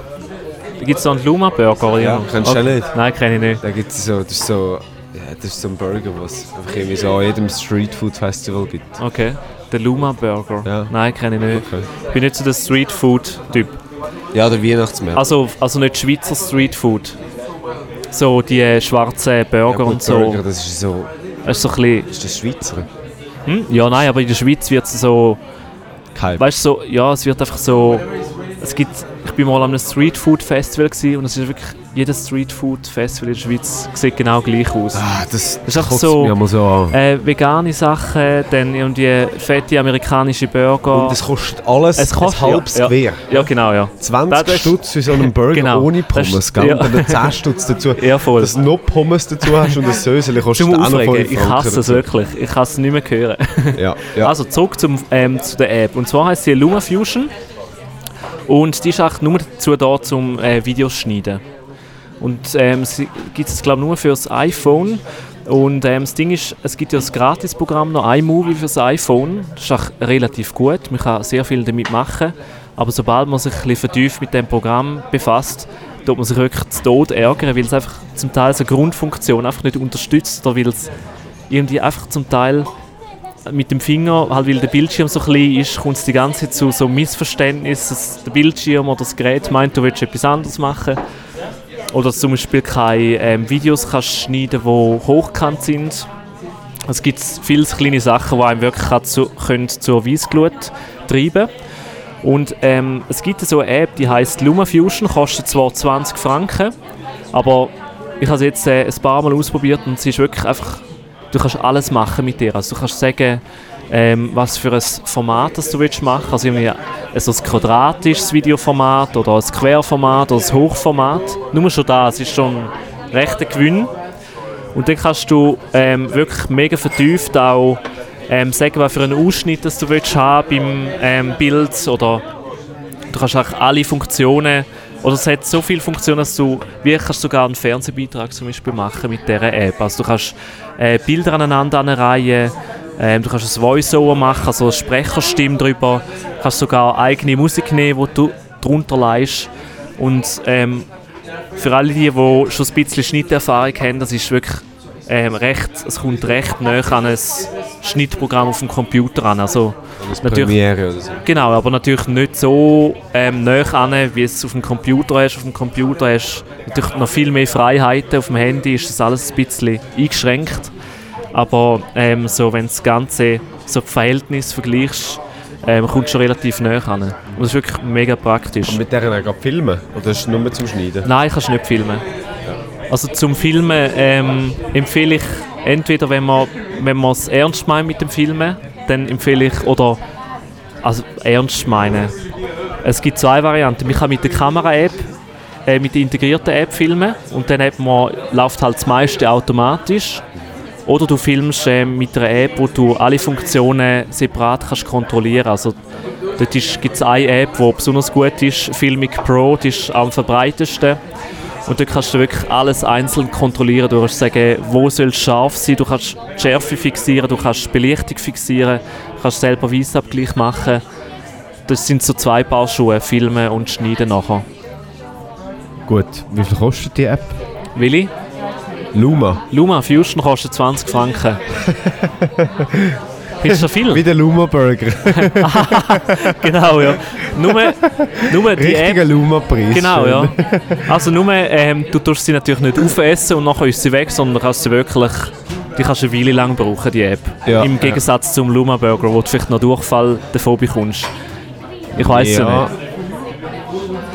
Gibt es da einen Luma Burger? Ja, kennst du den nicht? Nein, kenne ich nicht. Da gibt's so, das ist so, ja, das ist so ein Burger, was es einfach irgendwie so an jedem Street Food Festival gibt. Okay. Der Luma Burger. Ja. Nein, kenne ich nicht. Okay. Ich bin nicht so der Street Food Typ. Ja, der Weihnachtsmarkt. Also, also nicht Schweizer Street Food. So die äh, schwarzen Burger ja, und so. Burger, das ist so, Das ist so ein bisschen, ist das Schweizer? hm? Ja, nein, aber in der Schweiz wird es so. Kein. Weißt du, so, ja, es wird einfach so. Es gibt, ich bin mal an einem Street Food Festival gewesen und es ist wirklich jedes Street Food Festival in der Schweiz sieht genau gleich aus. Ah, das, ist einfach so- so. Äh, vegane Sachen, dann irgendwie fette amerikanische Burger. Und es kostet alles Es kostet- ein halbes ja, Gewehr. ja, genau, ja. 20 Das ist- Stutz für so einen Burger Genau. ohne Das ist- Pommes, gell? ja. Und dann 10 Stutz dazu. Ja, voll. Dass du noch Pommes dazu hast und das Söseli kostet auch noch Aufregen, 5 ich hasse es wirklich. Ich kann es nicht mehr hören. Ja, ja. Also zurück zum, ähm, zu der App. Und zwar heißt sie Luma Fusion. Und die ist auch nur dazu da, zum äh, Videos schneiden. Und ähm, sie gibt es, glaube ich, nur für das iPhone. Und ähm, das Ding ist, es gibt ja das Gratisprogramm noch iMovie für das iPhone. Das ist auch relativ gut. Man kann sehr viel damit machen. Aber sobald man sich ein bisschen vertieft mit dem Programm befasst, tut man sich wirklich zu Tod ärgern, weil es einfach zum Teil so Grundfunktion einfach nicht unterstützt oder weil es irgendwie einfach zum Teil mit dem Finger, halt weil der Bildschirm so klein ist, kommt es die ganze Zeit zu so Missverständnissen, dass der Bildschirm oder das Gerät meint, du willst etwas anderes machen. Oder zum Beispiel keine ähm, Videos kannst schneiden die hochkant sind. Es gibt viele kleine Sachen, die einem wirklich zu, können zur Weissglut treiben Und ähm, es gibt so eine App, die heißt LumaFusion, kostet zwar 20 Franken, aber ich habe sie jetzt äh, ein paar Mal ausprobiert und sie ist wirklich einfach, du kannst alles machen mit ihr. Also du kannst sagen, ähm, was für ein Format das du willst machen Also irgendwie also ein quadratisches Videoformat oder ein Querformat oder ein Hochformat. Nur schon das ist schon ein rechter Gewinn. Und dann kannst du ähm, wirklich mega vertieft auch ähm, sagen, was für einen Ausschnitt das du willst haben beim ähm, Bild oder du kannst auch alle Funktionen oder es hat so viele Funktionen, dass du wie kannst sogar einen Fernsehbeitrag zum Beispiel machen mit dieser App. Also du kannst äh, Bilder aneinander anreihen, ähm, du kannst ein Voice-Over machen, also eine Sprecherstimme drüber, du kannst sogar eigene Musik nehmen, die du drunter leist und ähm, für alle die, die schon ein bisschen Schnitterfahrung haben, das ist wirklich ähm, recht, es kommt recht nah an ein Schnittprogramm auf dem Computer an. Also, Natürlich. Premiere oder so. genau, aber natürlich nicht so ähm, nah an, wie es auf dem Computer ist. Auf dem Computer hast du natürlich noch viel mehr Freiheiten. Auf dem Handy ist das alles ein bisschen eingeschränkt. Aber ähm, so, wenn du das Ganze so die Verhältnisse vergleichst, ähm, kommst schon relativ nah an. Und das ist wirklich mega praktisch. Und mit der dann gerade filmen? Oder ist es nur zum Schneiden? Nein, kannst du nicht filmen. Also zum Filmen ähm, empfehle ich entweder, wenn man wenn man es ernst meint mit dem Filmen, dann empfehle ich oder also ernst meinen. Es gibt zwei Varianten. Man kann mit der Kamera-App, äh, mit der integrierten App filmen und dann hat man, läuft halt das meiste automatisch. Oder du filmst äh, mit einer App, wo du alle Funktionen separat kannst kontrollieren. Also dort gibt es eine App, die besonders gut ist, Filmic Pro, die ist am verbreitesten. Und dort kannst du wirklich alles einzeln kontrollieren. Du kannst sagen, wo soll es scharf sein, du kannst die Schärfe fixieren, du kannst die Belichtung fixieren, du kannst selber Weissabgleich machen. Das sind so zwei Paar Schuhe, filmen und schneiden nachher. Gut, wie viel kostet die App? Willi, Luma. Luma Fusion kostet 20 Franken. Du das viel? Wie der Luma Burger. genau, ja. Nur, nur die App Richtiger Luma-Preis. Genau, Schön. ja. Also nur, ähm, du tust sie natürlich nicht aufessen und nachher ist sie weg, sondern du kannst sie wirklich, die kannst du eine Weile lang brauchen, die App. Ja, Im Gegensatz zum Luma Burger, wo du vielleicht noch Durchfall davon bekommst. Ich weiß es Ja, nicht.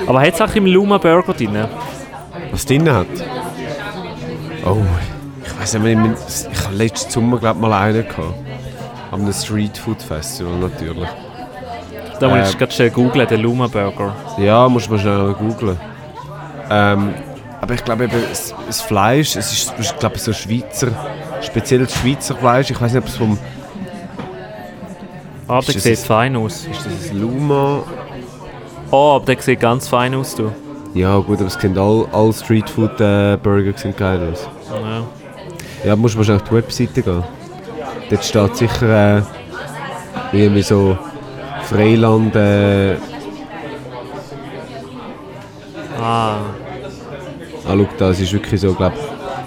Aber hat es auch im Luma Burger drin? was drin hat? Oh, ich weiß nicht. Ich, ich habe letzten Sommer glaub, mal einen gehabt. Am Street Food Festival natürlich. Da musst du gerade schnell googlen, den Luma Burger. Ja, muss man schnell googlen. Ähm, aber ich glaube eben, das, das Fleisch, es ist, ich glaube so Schweizer, spezielles Schweizer Fleisch. Ich weiß nicht, ob es vom, Ah, der sieht ein- fein aus. ist das ein Luma? Oh, aber der sieht ganz fein aus, du. Ja gut, aber es sind all, all Street Food äh, Burger sind geil aus. Ja. Ja, musst du wahrscheinlich auf die Webseite gehen. Dort steht sicher äh, irgendwie so Freiland. Äh, Ah, ah, schau, das ist wirklich so, glaube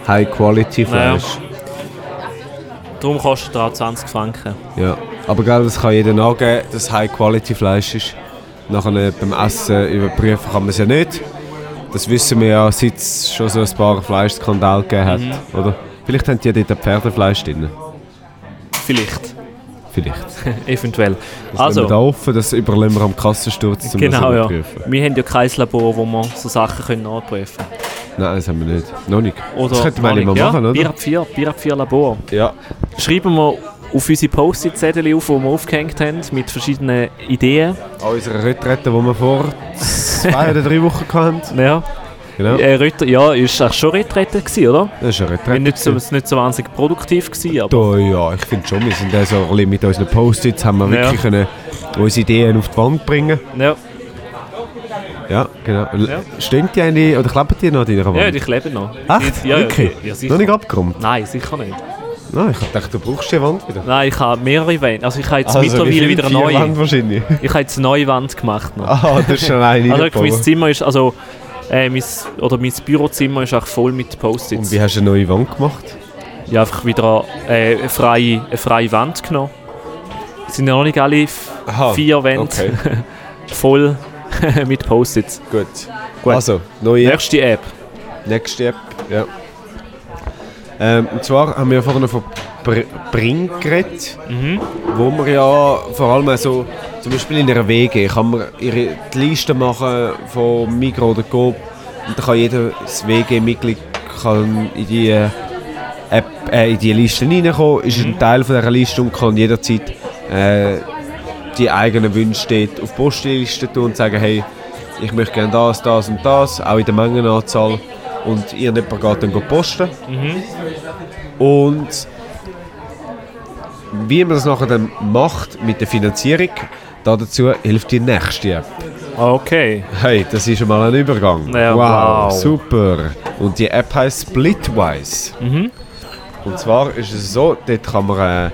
High Quality Fleisch. darum kostet er auch 20 Franken. Ja. Aber gell, das kann jeder angeben, dass High Quality Fleisch ist. Nachher beim Essen überprüfen kann man es ja nicht. Das wissen wir ja, seit es schon so ein paar Fleischskandale gegeben hat. Mhm. Oder? Vielleicht haben die dort Pferdefleisch drin. Vielleicht. Vielleicht. Eventuell. Das Also, wir da offen, das überlassen wir am Kassensturz, um Genau, das ja. Wir haben ja kein Labor, wo wir so Sachen können nachprüfen können. Nein, das haben wir nicht. Noch nicht. Oder das könnten wir eigentlich mal ja, machen, oder? Bier ab 4, Bier ab 4 Labor. Ja. Schreiben wir auf unsere Post-it-Zettel auf, die wir aufgehängt haben, mit verschiedenen Ideen. An unserer Retrette, die wir vor zwei oder drei Wochen hatten. Ja, Genau. äh, Ritter, ja ist eigentlich schon Retrette gewesen, oder? Das ist eine Retrette. nicht so, nicht so wahnsinnig produktiv, gewesen, aber Da, ja, ich finde schon, wir sind also mit unseren Post-its haben wir Ja. wirklich können unsere Ideen auf die Wand bringen. ja, Ja, genau. Ja. Stehen die eigentlich, oder kleben die noch an deiner Wand? ja, die kleben noch. Echt? Ja, Wirklich? Ja, noch nicht abgeräumt? Nein, sicher nicht. Nein, ich dachte, du brauchst die Wand wieder. Nein, ich habe mehrere Wände. Also ich habe jetzt Also, mittlerweile wieder eine neue. Wände wahrscheinlich. Ich habe jetzt eine neue Wand gemacht. Noch. Ah, das ist schon eine Also wirklich, mein. Zimmer ist, also Äh, mein, oder mein Bürozimmer ist auch voll mit Und Post-its. wie hast du eine neue Wand gemacht? Ja, einfach wieder äh, eine, freie, eine freie Wand genommen. Es sind ja noch nicht alle Aha, vier Wände okay. voll mit Post-its. Gut. Gut. Also, neue Nächste App. Nächste App, ja. Ähm, und zwar haben wir vorhin noch von Br Bring geredet, wo man ja vor allem so, zum Beispiel in einer WG, kann man ihre die Liste machen von Migros oder Coop und dann kann jedes WG-Mitglied in die App, äh, in die Liste reinkommen, ist ein Teil von dieser Liste und kann jederzeit äh, die eigenen Wünsche dort auf die Postliste tun und sagen, hey, ich möchte gerne das, das und das, auch in der Mengenanzahl. Und irgendjemand geht dann posten. Und wie man das nachher dann macht mit der Finanzierung, da dazu hilft die nächste App. Okay. Hey, das ist schon mal ein Übergang. Ja, wow. super. Und die App heißt Splitwise. Und zwar ist es so, dort kann man äh,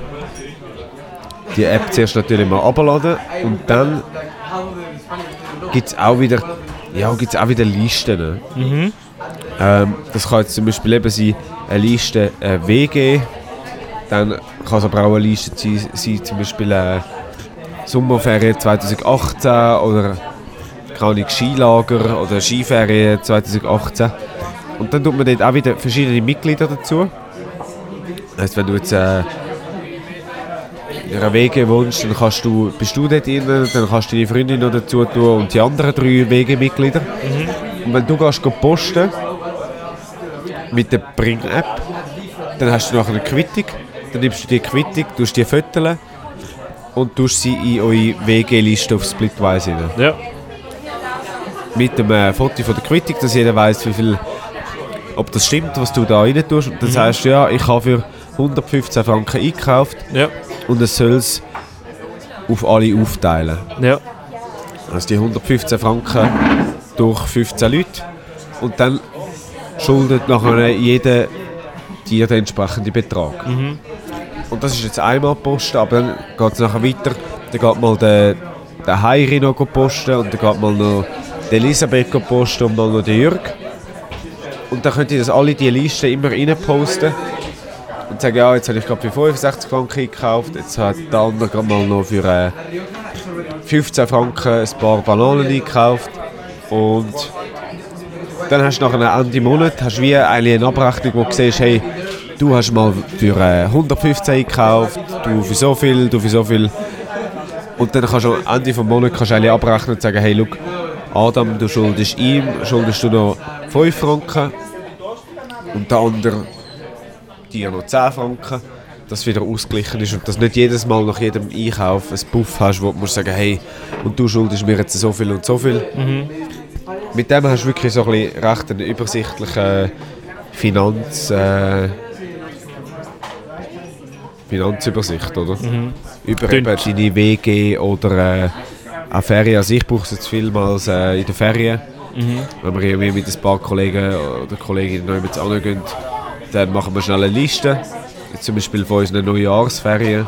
die App zuerst natürlich mal abladen und dann gibt es auch wieder, ja, gibt's auch wieder Listen. Ähm, das kann jetzt zum Beispiel eben sein, eine Liste äh, WG, dann kann es aber auch eine Liste sein, sein zum Beispiel äh, Sommerferien 2018 oder keine Skilager oder Skiferien 2018. Und dann tut man dort auch wieder verschiedene Mitglieder dazu. Heißt, wenn du jetzt äh, in einer WG wohnst, dann kannst du, bist du dort drin, dann kannst du deine Freundin noch dazu tun und die anderen drei WG-Mitglieder. Und wenn du gehst posten mit der Bring-App, dann hast du nachher eine Quittung, dann nimmst du die Quittung, tust die Fotos und tust sie in eure WG-Liste auf Splitwise rein Ja. mit dem äh, Foto von der Quittung, dass jeder weiß, wie viel, ob das stimmt, was du da rein tust. Und dann sagst du, ja, ich habe für 115 Franken eingekauft Ja. und es soll es auf alle aufteilen. Ja. Also die 115 Franken durch 15 Leute und dann schuldet nachher jeder dir den entsprechenden Betrag. Und das ist jetzt einmal posten, aber dann geht es nachher weiter. Dann geht mal der, der Heiri noch posten und dann geht mal noch die Elisabeth posten und mal noch der Jürg. Und dann könnt ihr das alle die Liste immer rein posten und sagen, ja, jetzt habe ich gerade für 65 Franken gekauft, jetzt hat der andere gerade mal noch für äh, 15 Franken ein paar Bananen eingekauft und dann hast du nach Ende Monat hast wie eine Abrechnung, wo du siehst, hey, du hast mal für äh, 115 eingekauft, du für so viel, du für so viel. Und dann kannst du am Ende des Monats abrechnen und sagen, hey, look, Adam, du schuldest ihm, schuldest du noch 5 Franken und der andere dir noch 10 Franken, dass wieder ausgeglichen ist und dass nicht jedes Mal nach jedem Einkauf einen Puff hast, wo du musst sagen, hey, und du schuldest mir jetzt so viel und so viel. Mit dem hast du wirklich so ein bisschen recht eine übersichtliche Finanz, äh, Finanzübersicht, oder? Über eben deine WG oder äh, auch Ferien. Also ich brauche es jetzt vielmals äh, in den Ferien. Wenn wir irgendwie mit ein paar Kollegen oder Kolleginnen noch jemand angehen, dann machen wir schnell eine Liste. Zum Beispiel von unseren Neujahrsferien.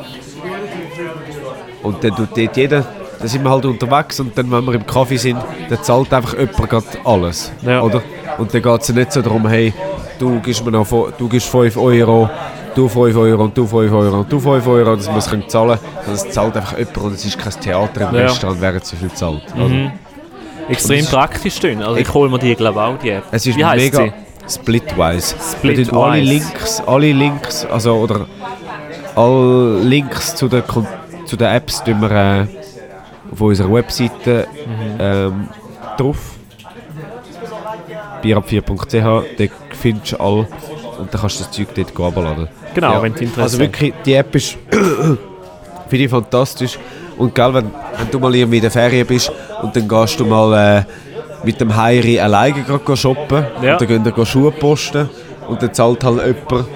Und dann tut dort jeder, dann sind wir halt unterwegs und dann, wenn wir im Kaffee sind, dann zahlt einfach jemand alles. Ja. Oder? Und dann geht es nicht so darum, hey, du gibst mir noch du gibst 5 Euro, du 5 Euro und du 5 Euro und du 5 Euro, dass wir es können zahlen können. Es zahlt einfach jemand und es ist kein Theater im Ja. Restaurant, wer so viel zahlt. oder? Extrem Und es- praktisch dünn. Also ich hole mir die, glaube ich, auch, die App. Es ist Wie mega sie? splitwise. Splitwise. Alle Links, alle Links, also oder alle Links zu den, zu den Apps tun wir äh, auf unserer Webseite ähm, drauf. bierab4.ch, dort findest du all und dann kannst du das Zeug dort herunterladen. Genau, wenn du Interesse Also wirklich, die App ist finde ich fantastisch. Und gell, wenn, wenn du mal irgendwie in der Ferien bist und dann gehst du mal äh, mit dem Heiri alleine grad go shoppen Ja. und dann gehen wir Schuhe posten und dann zahlt halt jemand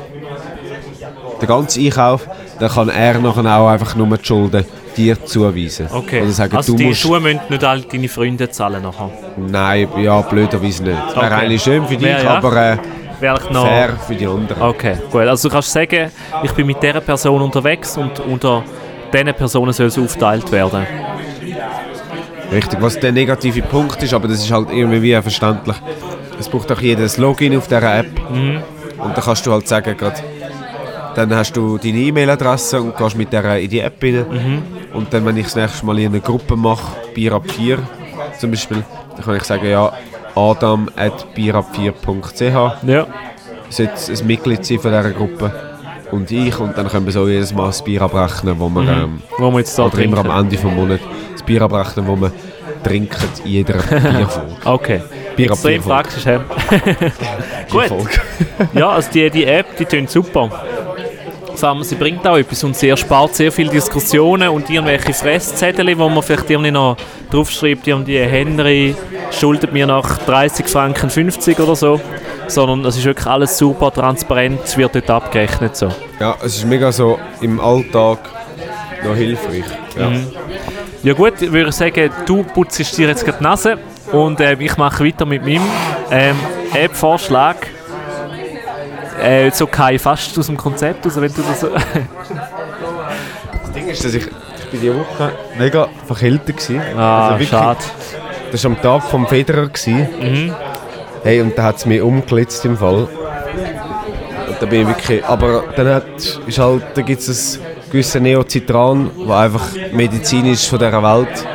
den ganzen Einkauf, dann kann er nachher auch einfach nur die Schulden dir zuweisen. Okay. Oder sagen, also du die musst, Schuhe müssen nicht alle deine Freunde zahlen nachher. Nein, ja, blöderweise nicht. Das wäre Okay. eigentlich schön für dich, ja. aber äh, fair für die anderen. Okay, gut. Also du kannst sagen, ich bin mit dieser Person unterwegs und unter diesen Personen soll es aufgeteilt werden. Richtig, was der negative Punkt ist, aber das ist halt irgendwie verständlich. Es braucht auch jedes Login auf dieser App. Und dann kannst du halt sagen, grad, dann hast du deine E-Mail-Adresse und gehst mit der in die App rein. Und dann, wenn ich das nächste Mal in einer Gruppe mache, Bier ab 4 zum Beispiel, dann kann ich sagen, ja, adam at bierab4.ch Ja. sollte ein Mitglied sein von dieser Gruppe. Und ich, und dann können wir so jedes Mal das Bier abrechnen, wo wir, ähm, Wo wir jetzt da oder immer am. Ende des Monats das Bier abrechnen, wo wir trinken in jeder Bierfolge. Okay. Bier ab Bierfolge. praktisch? Gut. Ja, also die, die App, die tönt super. Allem, sie bringt auch etwas und sie erspart sehr viele Diskussionen und irgendwelche Fresszettel, wo man vielleicht irgendwie noch draufschreibt, irgendwie Henry schuldet mir nach 30 Franken 50 oder so. Sondern es ist wirklich alles super transparent, es wird dort abgerechnet. So. Ja, es ist mega so im Alltag noch hilfreich. Ja. Mhm. Ja gut, ich würde sagen, du putzt dir jetzt gerade die Nase und ähm, ich mache weiter mit meinem ähm, App-Vorschlag. Äh, so ich fast aus dem Konzept raus, wenn du das so... Das Ding ist, dass ich, ich bin diese Woche mega verkältet war. ah, wirklich, schade. Das war am Tag vom Federer. Mhm. Hey, und da hat es mich umgelitzt im Fall. Und da bin ich wirklich... Aber dann hat, ist halt, da gibt es ein gewisses Neocitran, das einfach medizinisch von dieser Welt.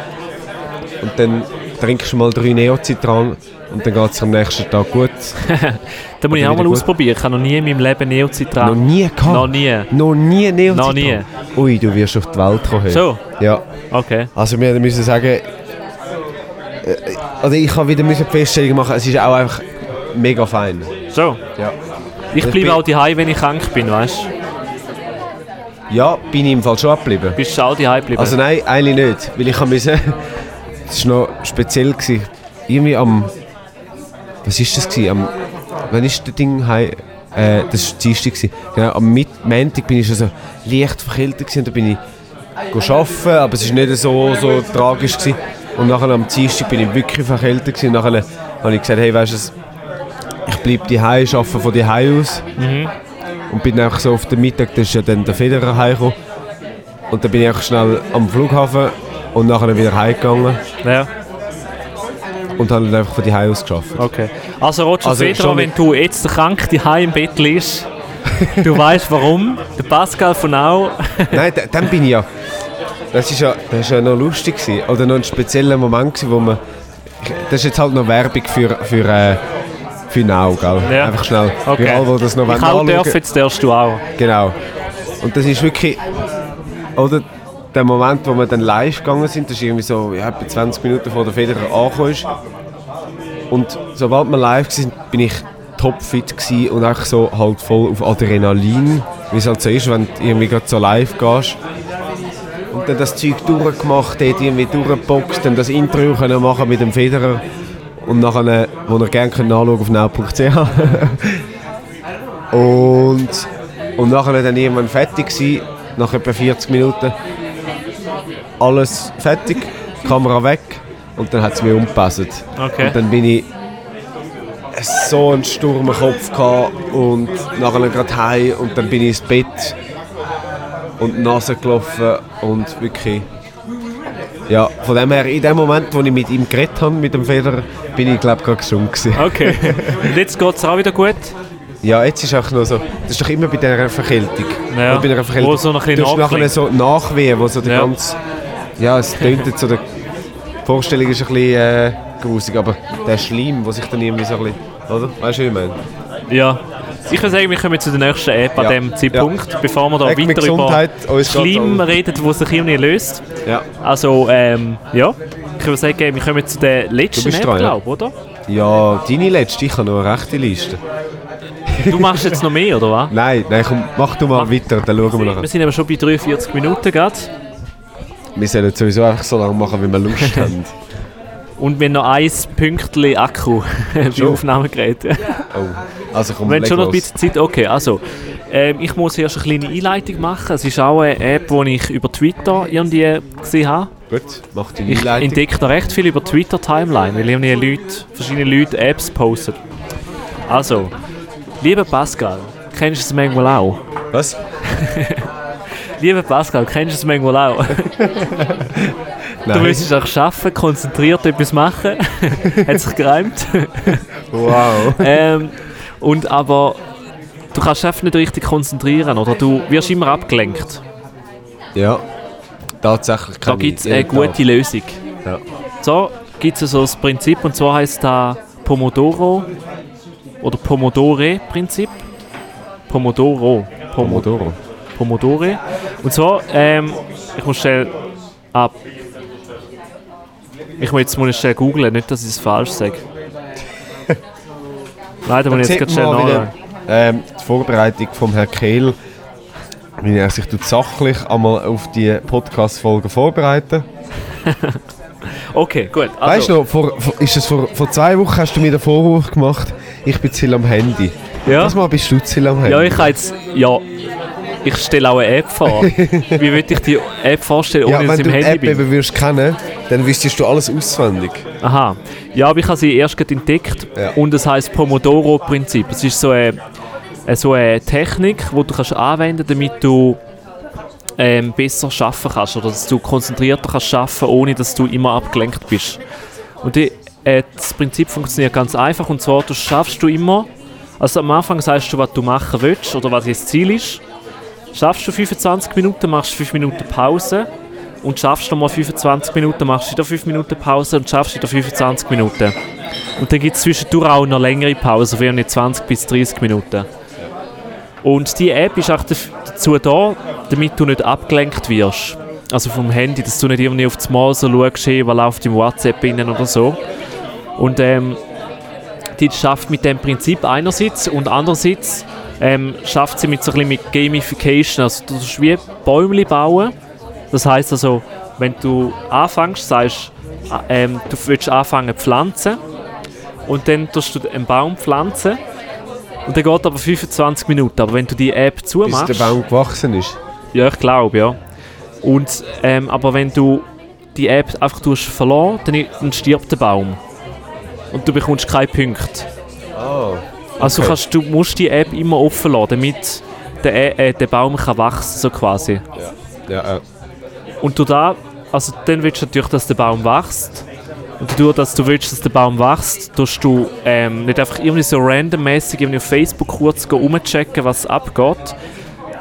Und dann trinkst du mal drei Neocitran und dann geht es am nächsten Tag gut. Da muss ich auch mal gut. ausprobieren. Ich habe noch nie in meinem Leben Noch Neocitran. nie gehabt? Noch nie. Noch nie Neocitran? Noch nie. Ui, du wirst auf die Welt kommen. So, Ja. okay. Also wir müssen sagen, äh, also ich habe wieder die Feststellung machen, es ist auch einfach mega fein. So. Ja. Ich Ich bleibe auch daheim, wenn ich krank bin, weißt du? Ja, bin ich im Fall schon abgeblieben. Bist du auch daheim geblieben? Also nein, eigentlich nicht, weil ich habe müssen, das war noch speziell gewesen. Irgendwie am, was ist das gewesen? Am, wann ist das Ding heim? Äh, das war Dienstag gewesen. Genau, am Mit Montag bin ich schon so leicht verkältet gewesen, da bin ich arbeiten, aber es war nicht so, so tragisch gewesen. Und nachher am Dienstag bin ich wirklich verkältet gewesen. und nachher habe ich gesagt, hey, weißt du, ich bleibe daheim, arbeite von daheim aus. Und bin einfach so auf den Mittag, da ist ja dann der Federer heimgekommen. Und dann bin ich einfach schnell am Flughafen und nachher wieder heimgegangen Ja, und habe dann einfach von daheim aus geschafft. okay. Also Roger Also Federer, wenn du jetzt krank daheim im Bett liegst, du weißt warum. Der Pascal von Au. Nein, da- dann bin ich ja. Das ist ja, das ist ja noch lustig gewesen. oder noch ein spezieller Moment gewesen, wo man. Das ist jetzt halt noch Werbung für für äh, für Now, gell? Ja. Einfach schnell. Okay. Für alle, die das noch ich anschauen. darf, jetzt darfst du auch. Genau. Und das ist wirklich, oder der Moment, wo wir dann live gegangen sind, das ist irgendwie so ja, etwa 20 Minuten vor der Federer angekommen ist. Und sobald wir live sind, bin ich topfit und einfach so halt voll auf Adrenalin, wie es halt so ist, wenn du irgendwie gerade so live gehst. Und dann das Zeug durchgemacht, dort irgendwie durchgeboxt, dann das Intro können machen mit dem Federer und nachher, wo ihr gerne könnt nachschauen auf now.ch. Und, und nachher dann irgendwann fertig gewesen, nach etwa 40 Minuten. Alles fertig, Kamera weg und dann hat es mich umgepasst. Okay. Und dann bin ich so einen Sturm im Kopf gehabt und nachher gerade heim und dann bin ich ins Bett und die Nase gelaufen und wirklich ja, von dem her, in dem Moment, wo ich mit ihm geredet habe, mit dem Federer, bin ich glaube gerade gesund gewesen. Okay. Und jetzt geht es auch wieder gut? Ja, jetzt ist auch noch so, das ist doch immer bei dieser Verkältung. Ja, bei einer Verkältung. wo so ein bisschen nachher so Nachwehen, wo so die Ja. ganze, ja, es tönt jetzt so, der die Vorstellung ist ein bisschen äh, grusig, aber der Schleim, der sich dann irgendwie so ein bisschen, oder? Weißt du, wie ich meine? Ja. Ich würde sagen, wir kommen zu der nächsten App an Ja. dem Zeitpunkt, bevor wir da Weg weiter über allen. reden, wo sich irgendwie löst. Ja. Also, ähm, ja. Ich würde sagen, wir kommen zu der letzten App, ja. glaube oder? Ja, deine letzte, ich habe noch eine rechte Liste. Du machst jetzt noch mehr, oder was? Nein, nein, komm, mach du mal weiter, dann schauen wir nachher. Wir sind aber schon bei 43 Minuten gerade. Wir sollen sowieso einfach so lange machen, wie wir Lust haben. Und wir haben noch ein Pünktchen Akku Schon? Aufnahmegerät. Oh, also komm, leg schon noch ein los. bisschen Zeit. Okay, also. Ähm, ich muss erst eine kleine Einleitung machen. Es ist auch eine App, die ich über Twitter irgendwie gesehen habe. Gut, mach Ich Einleitung. entdecke da recht viel über Twitter-Timeline, weil irgendwie Leute, verschiedene Leute Apps posten. Also, lieber Pascal, kennst du es manchmal auch? Was? Lieber Pascal, kennst du es manchmal auch? Du müsstest auch arbeiten, konzentriert etwas machen. Hat sich gereimt. Wow. ähm, und aber du kannst dich nicht richtig konzentrieren, oder? Du wirst immer abgelenkt. Ja. Tatsächlich Da gibt es eine gute Lösung. Ja. So gibt es so das Prinzip, und zwar heißt da Pomodoro oder Pomodore-Prinzip. Pomodoro. Tag. Pomo Pomodoro. Pomodore. Und zwar, ähm, ich muss schnell ab. Ich muss jetzt mal schnell googlen, nicht, dass ich es falsch sage. Nein, da muss ich jetzt gerade schnell nachschauen. ähm, die Vorbereitung vom Herrn Kehl, wie er sich tut sachlich einmal auf die Podcast-Folge vorbereiten. Okay, gut. weißt du Also, noch, vor, vor, ist es vor, vor zwei Wochen hast du mir den Vorwurf gemacht, ich bin zu viel am Handy. ja? Das Mal bist du zu viel am Handy. ja, ich habe jetzt. Ja, ich stelle auch eine App vor. Wie würde ich die App vorstellen, ohne ja, dass wenn ich du im die Handy App bin? eben würdest kennen, dann wüsstest du alles auswendig. Aha. Ja, aber ich habe sie erst gerade entdeckt Ja. und es heißt Pomodoro-Prinzip. Es ist so eine, so eine Technik, die du kannst anwenden damit du ähm, besser arbeiten kannst oder dass du konzentrierter kannst arbeiten, ohne dass du immer abgelenkt bist. Und die, äh, das Prinzip funktioniert ganz einfach und zwar, du schaffst du immer, also am Anfang sagst du, was du machen willst oder was das Ziel ist. Schaffst du 25 Minuten, machst 5 Minuten Pause und schaffst nochmal 25 Minuten, machst wieder 5 Minuten Pause und schaffst wieder 25 Minuten. Und dann gibt es zwischendurch auch noch längere Pausen, wie nicht 20 bis 30 Minuten. Und die App ist auch dazu da, damit du nicht abgelenkt wirst. Also vom Handy, dass du nicht irgendwie auf das Mal so schaust, was läuft im WhatsApp innen oder so. Und ähm, die schafft mit dem Prinzip einerseits und andererseits ähm, schafft sie mit so ein bisschen mit Gamification. Also du tust wie Bäume bauen. Das heißt also, wenn du anfängst, sagst äh, ähm, du willst anfangen zu pflanzen und dann tust du einen Baum pflanzen und dann geht aber 25 Minuten. Aber wenn du die App Bis zumachst, der Baum gewachsen ist. ja, ich glaube, ja. Und, ähm, aber wenn du die App einfach tust verloren, dann, dann stirbt der Baum. Und du bekommst keine Punkte. Ah. Also Okay. kannst, du musst die App immer offen lassen, damit der, äh, der Baum kann wachsen so quasi. Ja, äh, Und du da, also dann willst du natürlich, dass der Baum wächst. Und dadurch, dass du willst, dass der Baum wächst, tust du ähm, nicht einfach irgendwie so randommäßig irgendwie auf Facebook kurz gehen, rumchecken, was abgeht.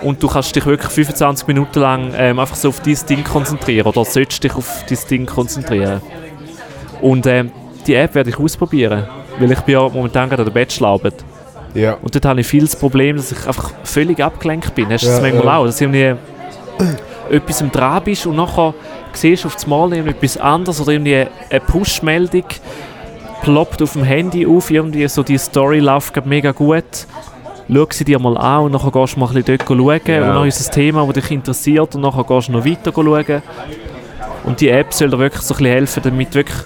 Und du kannst dich wirklich 25 Minuten lang ähm, einfach so auf dieses Ding konzentrieren oder sollst dich auf dieses Ding konzentrieren. Und ähm, die App werde ich ausprobieren, weil ich bin ja momentan gerade an der Bachelorarbeit. ja. Und dort habe ich viel das Problem, dass ich einfach völlig abgelenkt bin. Hast du das Ja, manchmal ja. auch? Dass irgendwie etwas im Dran bist und nachher siehst du auf das Mal etwas anderes oder irgendwie eine Push-Meldung ploppt auf dem Handy auf, irgendwie so die Story läuft grad mega gut. Schau sie dir mal an und nachher gehst du mal ein bisschen dort schauen Ja. und dann ist es ein Thema, das dich interessiert und nachher gehst du noch weiter schauen. Und die App soll dir wirklich so ein bisschen helfen, damit du wirklich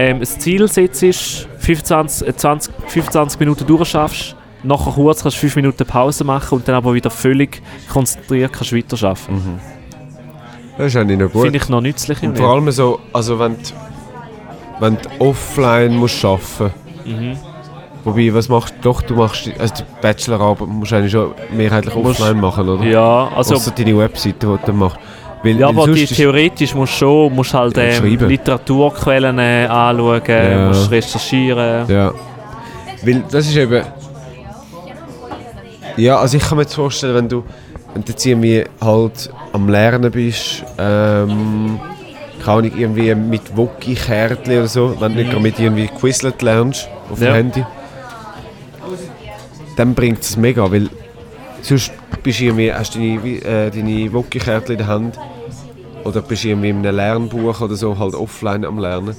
ähm, ein Ziel setzt, 25, äh, 20, 25 Minuten durchschaffst, nachher kurz kannst du 5 Minuten Pause machen und dann aber wieder völlig konzentriert kannst weiterarbeiten. Das ist eigentlich noch gut. Finde ich noch nützlich. Und vor allem so, also wenn du, wenn du offline musst arbeiten Mhm. Wobei, was machst du? Doch, du machst, die- also die Bachelorarbeit musst du eigentlich schon mehrheitlich offline machen, oder? Ja, also Außer deine Webseite, die du machst. Weil, ja, weil aber die theoretisch musst du schon musst halt ähm. Literaturquellen äh, anschauen, Ja. musst recherchieren. Ja. Weil das ist eben. Ja, also ich kann mir jetzt vorstellen, wenn du, wenn du jetzt irgendwie halt am Lernen bist, ähm, keine Ahnung, irgendwie mit Woki-Kärtchen oder so, wenn du nicht gerade mit irgendwie Quizlet lernst auf dem Mhm. Ja. Handy, dann bringt es mega, weil sonst bist du irgendwie, hast du deine, äh, deine Woki-Kärtchen in der Hand oder bist du irgendwie in einem Lernbuch oder so halt offline am Lernen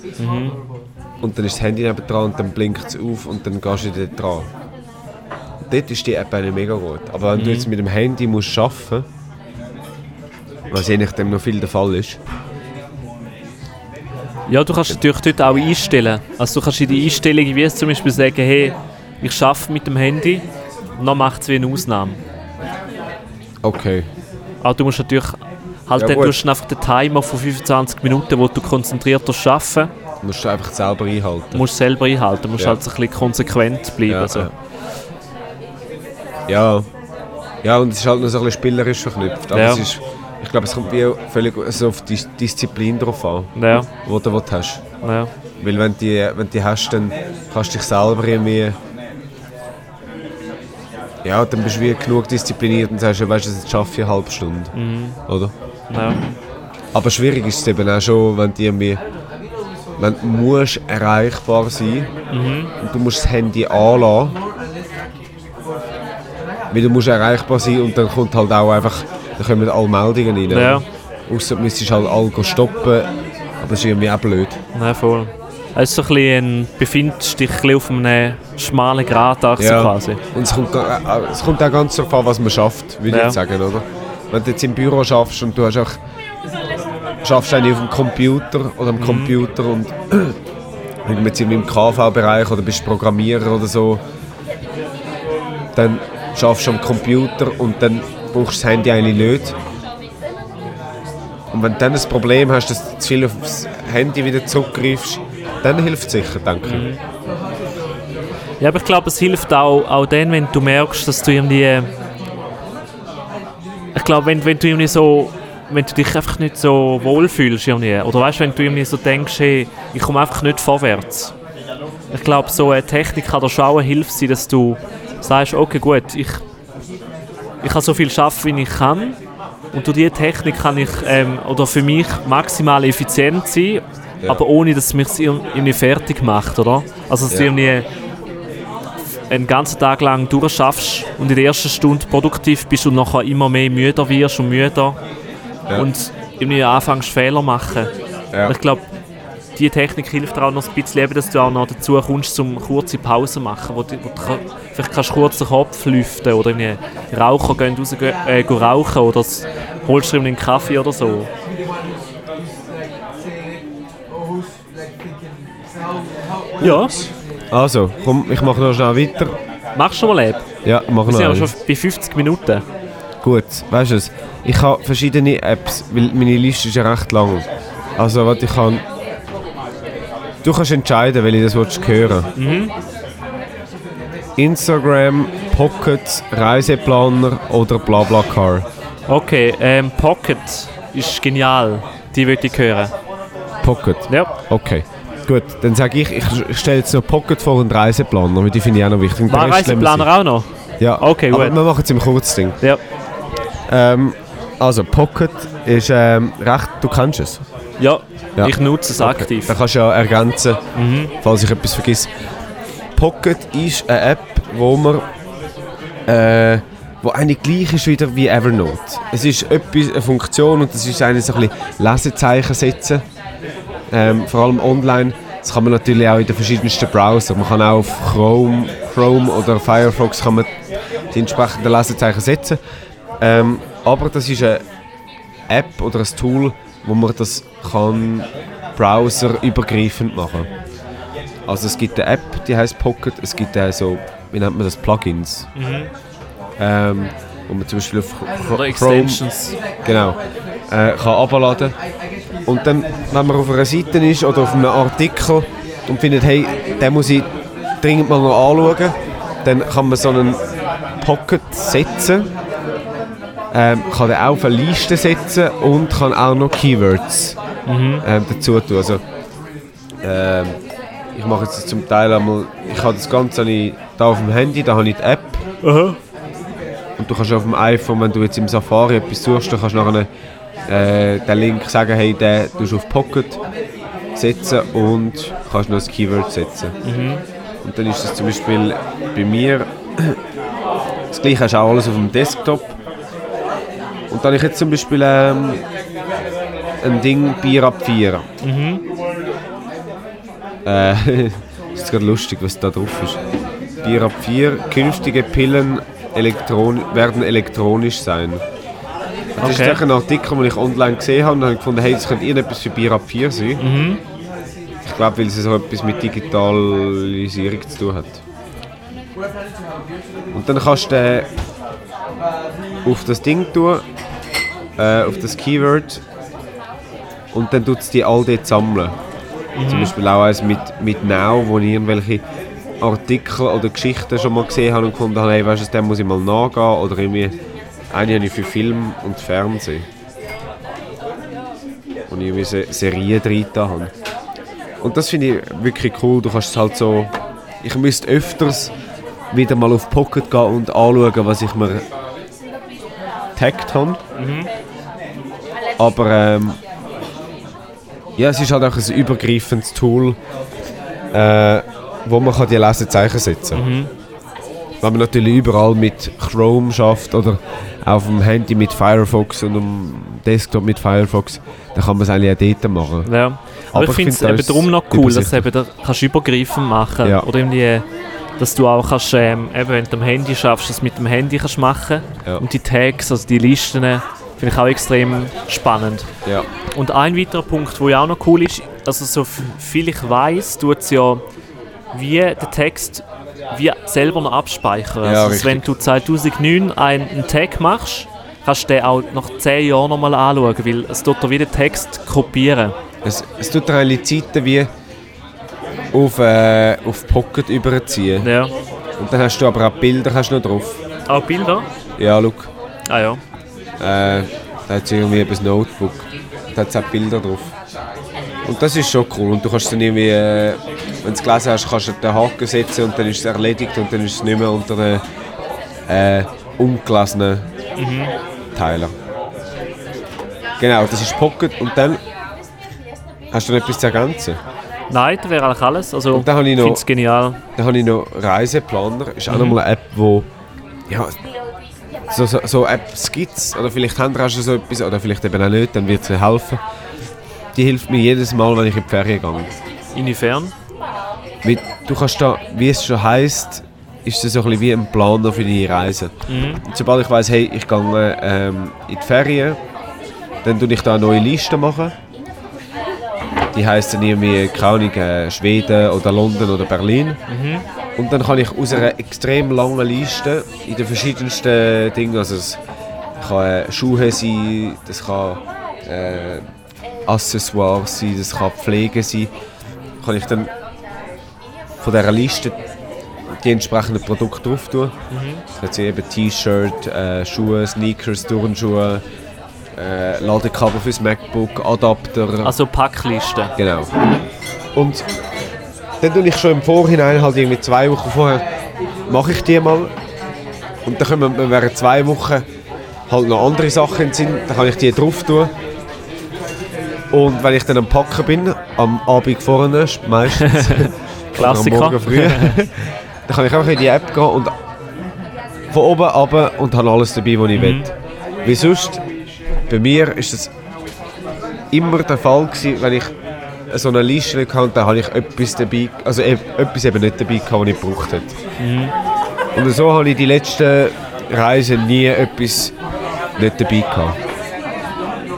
und dann ist das Handy neben dran und dann blinkt es auf und dann gehst du dort dran. Dort ist die App eigentlich mega gut. Aber wenn du jetzt mit dem Handy musst arbeiten was je nachdem noch viel der Fall ist, Ja, du kannst natürlich dort auch einstellen. Also du kannst in die Einstellungen wie zum Beispiel sagen, hey, ich arbeite mit dem Handy und dann macht es wie eine Ausnahme. Okay. Aber du musst natürlich halt Ja, dann gut. tust du einfach den Timer von 25 Minuten, wo du konzentrierter arbeiten Musst du einfach selber einhalten. musst selber einhalten. Du musst Ja. halt so ein bisschen konsequent bleiben. ja, also. ja. ja. Ja, und es ist halt noch so ein bisschen spielerisch verknüpft. Aber es ist Ich glaube, es kommt wie völlig also auf die Disziplin drauf an, Ja, wo du was hast. ja. Weil wenn du die, wenn die hast, dann kannst du dich selber irgendwie... Ja, dann bist du wie genug diszipliniert und sagst, weißt du, jetzt schaffe ich eine halbe Stunde. Oder? ja. Aber schwierig ist es eben auch schon, wenn du irgendwie... Wenn du musst erreichbar sein und du musst das Handy anlassen. Weil du musst erreichbar sein und dann kommt halt auch einfach... Dann kommen alle Meldungen rein. Ja. Ausser du müsstest halt alle stoppen. Aber das ist irgendwie auch blöd. Nein, voll. Es ist so ein bisschen, ein- befindest dich ein bisschen auf einem schmalen Gratachse quasi. Und es kommt, ga- äh, es kommt auch ganz darauf an, was man schafft, würde ich Ja. jetzt sagen, oder? Wenn du jetzt im Büro schaffst und du hast auch, schaffst eigentlich auf dem Computer oder am Mhm. Computer und wenn jetzt im KV-Bereich oder bist Programmierer oder so, dann schaffst du am Computer und dann brauchst du das Handy eigentlich nicht. Und wenn du dann das Problem hast, dass du zu viel aufs Handy wieder zurückgreifst, dann hilft es sicher, denke ich. Mhm. Ja, aber ich glaube, es hilft auch, auch dann, wenn du merkst, dass du irgendwie. Ich glaube, wenn, wenn du irgendwie so. Wenn du dich einfach nicht so wohlfühlst irgendwie. Oder weißt du, wenn du irgendwie so denkst, hey, ich komme einfach nicht vorwärts. Ich glaube, so eine Technik kann dir schon auch eine dass du sagst, okay gut, ich, ich kann so viel schaffen, wie ich kann. Und durch diese Technik kann ich ähm, oder für mich maximal effizient sein, Ja. aber ohne, dass es mich irgendwie fertig macht, oder? Also dass du Ja. irgendwie einen ganzen Tag lang durchschaffst und in der ersten Stunde produktiv bist und nachher immer mehr müder wirst und müder Ja. und irgendwie anfängst Fehler machen. Ich glaube, die Technik hilft dir auch noch ein bisschen, eben, dass du auch noch dazu kommst, zum kurze Pausen machen, wo du, wo du vielleicht kannst du kurz den Kopf lüften oder irgendwie Raucher gehen raus, äh, rauchen oder holst irgendwie einen Kaffee oder so. Ja, Also, komm, ich mache noch schnell weiter. machst du mal Lab? Ja, mach Wir noch sind aber schon bei 50 Minuten. Gut, weißt du es? Ich habe verschiedene Apps, weil meine Liste ist ja recht lang. Also, was ich kann. Du kannst entscheiden, welche das willst hören Instagram, Pocket, Reiseplaner oder Blablacar. Okay, ähm, Pocket ist genial. Die würde ich hören. Pocket. Ja. Okay. Gut, dann sage ich, ich stelle jetzt noch Pocket vor und Reiseplaner, weil die finde ich auch noch wichtig. Und War Reiseplaner auch noch? Ja, Okay, aber gut. wir machen es im Kurzding. Ja. Ähm, also, Pocket ist ähm, recht, du kennst es. Ja, Ja. ich nutze es aktiv. Da kannst du ja ergänzen, Mhm. falls ich etwas vergesse. Pocket ist eine App, wo man äh, wo eigentlich gleich ist wieder wie Evernote. Es ist etwas, eine Funktion und das ist eigentlich so ein bisschen Lesezeichen setzen. Ähm, vor allem online. Das kann man natürlich auch in den verschiedensten Browsern. Man kann auch auf Chrome, Chrome oder Firefox kann man die entsprechenden Lesezeichen setzen. Ähm, aber das ist eine App oder ein Tool, wo man das kann browserübergreifend machen. Also es gibt eine App, die heißt Pocket. Es gibt auch so, wie nennt man das, Plugins. Ähm, wo man zum Beispiel auf Chrome genau, äh, kann abladen. Und dann, wenn man auf einer Seite ist oder auf einem Artikel und findet, hey, den muss ich dringend mal noch anschauen, dann kann man so einen Pocket setzen, ähm, kann den auch auf eine Liste setzen und kann auch noch Keywords ähm, dazu tun. Also, ähm, ich mache jetzt zum Teil einmal, ich habe das Ganze hier auf dem Handy, da habe ich die App. Und du kannst auf dem iPhone, wenn du jetzt im Safari etwas suchst, dann kannst du nachher äh, den Link sagen, hey, den tust du auf Pocket setzen und kannst noch das Keyword setzen. Und dann ist das zum Beispiel bei mir, das gleiche hast du auch alles auf dem Desktop. Und dann habe ich jetzt zum Beispiel ähm, ein Ding Bier ab 4. Äh, das ist gerade lustig, was da drauf ist. Bier ab 4, künftige Pillen elektron werden elektronisch sein. Das Okay. ist ein Artikel, den ich online gesehen habe und habe gefunden, hey, das könnte irgendetwas für Bier ab 4 sein. Ich glaube, weil es so etwas mit Digitalisierung zu tun hat. Und dann kannst du den auf das Ding tun, äh, auf das Keyword und dann tut es die all dort sammeln. Zum Beispiel auch eins mit, mit Now, wo ich irgendwelche Artikel oder Geschichten schon mal gesehen habe und gefunden habe, hey, weißt du, dem muss ich mal nachgehen oder irgendwie eine habe ich für Film und Fernsehen. wo ich irgendwie Se- Serien drin habe. Und das finde ich wirklich cool. Du kannst es halt so. Ich müsste öfters wieder mal auf Pocket gehen und anschauen, was ich mir getaggt habe. Aber ähm, ja, es ist halt auch ein übergreifendes Tool, äh, wo man kann die Lesezeichen setzen kann. Wenn man natürlich überall mit Chrome schafft oder auf dem Handy mit Firefox und am Desktop mit Firefox, dann kann man es eigentlich auch dort machen. Ja. Aber, Aber ich finde es eben darum noch cool, dass du eben da kannst übergreifend machen Ja. Oder irgendwie, dass du auch kannst, ähm, eben wenn du am Handy schaffst, das mit dem Handy kannst machen Ja. Und die Tags, also die Listen, finde ich auch extrem spannend. Ja. Und ein weiterer Punkt, der ja auch noch cool ist, also so viel ich weiß, tut es ja wie den Text wie selber noch abspeichern. Ja, also, wenn du 2009 einen, einen Tag machst, kannst du den auch nach 10 Jahren nochmal anschauen, weil es tut dir wie den Text kopieren. Es, es tut dir eigentlich Zeiten wie auf, äh, auf Pocket überziehen. Ja. Und dann hast du aber auch Bilder hast du noch drauf. Auch Bilder? Ja, look. Ah ja. Äh, da hat irgendwie eben ein Notebook. Da hat es auch Bilder drauf. Und das ist schon cool. Und du kannst dann irgendwie, äh, wenn du es gelesen hast, kannst du den Haken setzen und dann ist es erledigt und dann ist es nicht mehr unter den äh, ungelesenen Teilen. Genau, das ist Pocket und dann hast du noch etwas zu ergänzen. Nein, das wäre eigentlich alles. Also, Und dann habe ich noch- finde es genial. Dann habe ich noch Reiseplaner. Ist auch Mhm. nochmal eine App, wo ja, so, so, so Apps gibt. Oder vielleicht haben wir auch schon so etwas, oder vielleicht eben auch nicht, dann wird es helfen. Die hilft mir jedes Mal, wenn ich in die Ferien gehe. Inwiefern? Weil du kannst da, wie es schon heisst, ist das so ein bisschen wie ein Planer für deine Reise. Und sobald ich weiss, hey, ich gehe ähm, in die Ferien, dann tue ich da eine neue Liste machen. Die heisst dann irgendwie, keine äh, Schweden oder London oder Berlin. Und dann kann ich aus einer extrem langen Liste in den verschiedensten Dingen, also es kann äh, Schuhe sein, das kann äh, Accessoires sein, das kann Pflege sein, kann ich dann von dieser Liste die entsprechenden Produkte drauf tun. Das hat sie eben T-Shirt, äh, Schuhe, Sneakers, Turnschuhe, äh, Ladekabel fürs MacBook, Adapter. Also Packliste. Genau. Und dann tue ich schon im Vorhinein, halt irgendwie zwei Wochen vorher, mache ich die mal. Und dann kommen wir während zwei Wochen halt noch andere Sachen in den Sinn, dann kann ich die drauf tun. Und wenn ich dann am Packen bin, am Abend vorne meistens, am Klassiker. Morgen früh, dann kann ich einfach in die App gehen und von oben runter und habe alles dabei, was ich will. Wie sonst, bei mir ist es immer der Fall gewesen, wenn ich so eine Liste hatte, dann habe ich etwas dabei, also e- etwas eben nicht dabei gehabt, was ich gebraucht hätte. Und so habe ich die letzten Reisen nie etwas nicht dabei gehabt.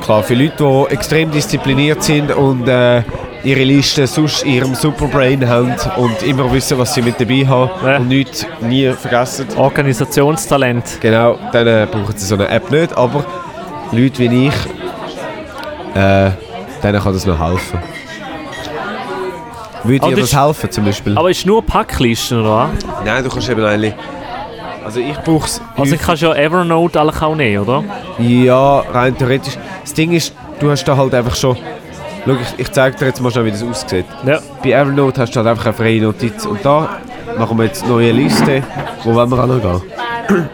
Klar, für Leute, die extrem diszipliniert sind und äh, ihre Liste sonst in ihrem Superbrain haben und immer wissen, was sie mit dabei haben Ja. und nichts nie vergessen. Organisationstalent. Genau, dann äh, brauchen sie so eine App nicht, aber Leute wie ich, äh, denen kann das noch helfen. Würde dir das helfen zum Beispiel? Aber ist nur Packlisten, oder? Nein, du kannst eben eigentlich... Also ich brauche es... Also ich kannst ja Evernote alle auch nehmen, oder? Ja, rein theoretisch. Das Ding ist, du hast da halt einfach schon... Schau, ich, ich zeige dir jetzt mal schnell, wie das aussieht. Ja. Bei Evernote hast du halt einfach eine freie Notiz. Und da machen wir jetzt eine neue Liste. Wo wollen wir auch noch gehen?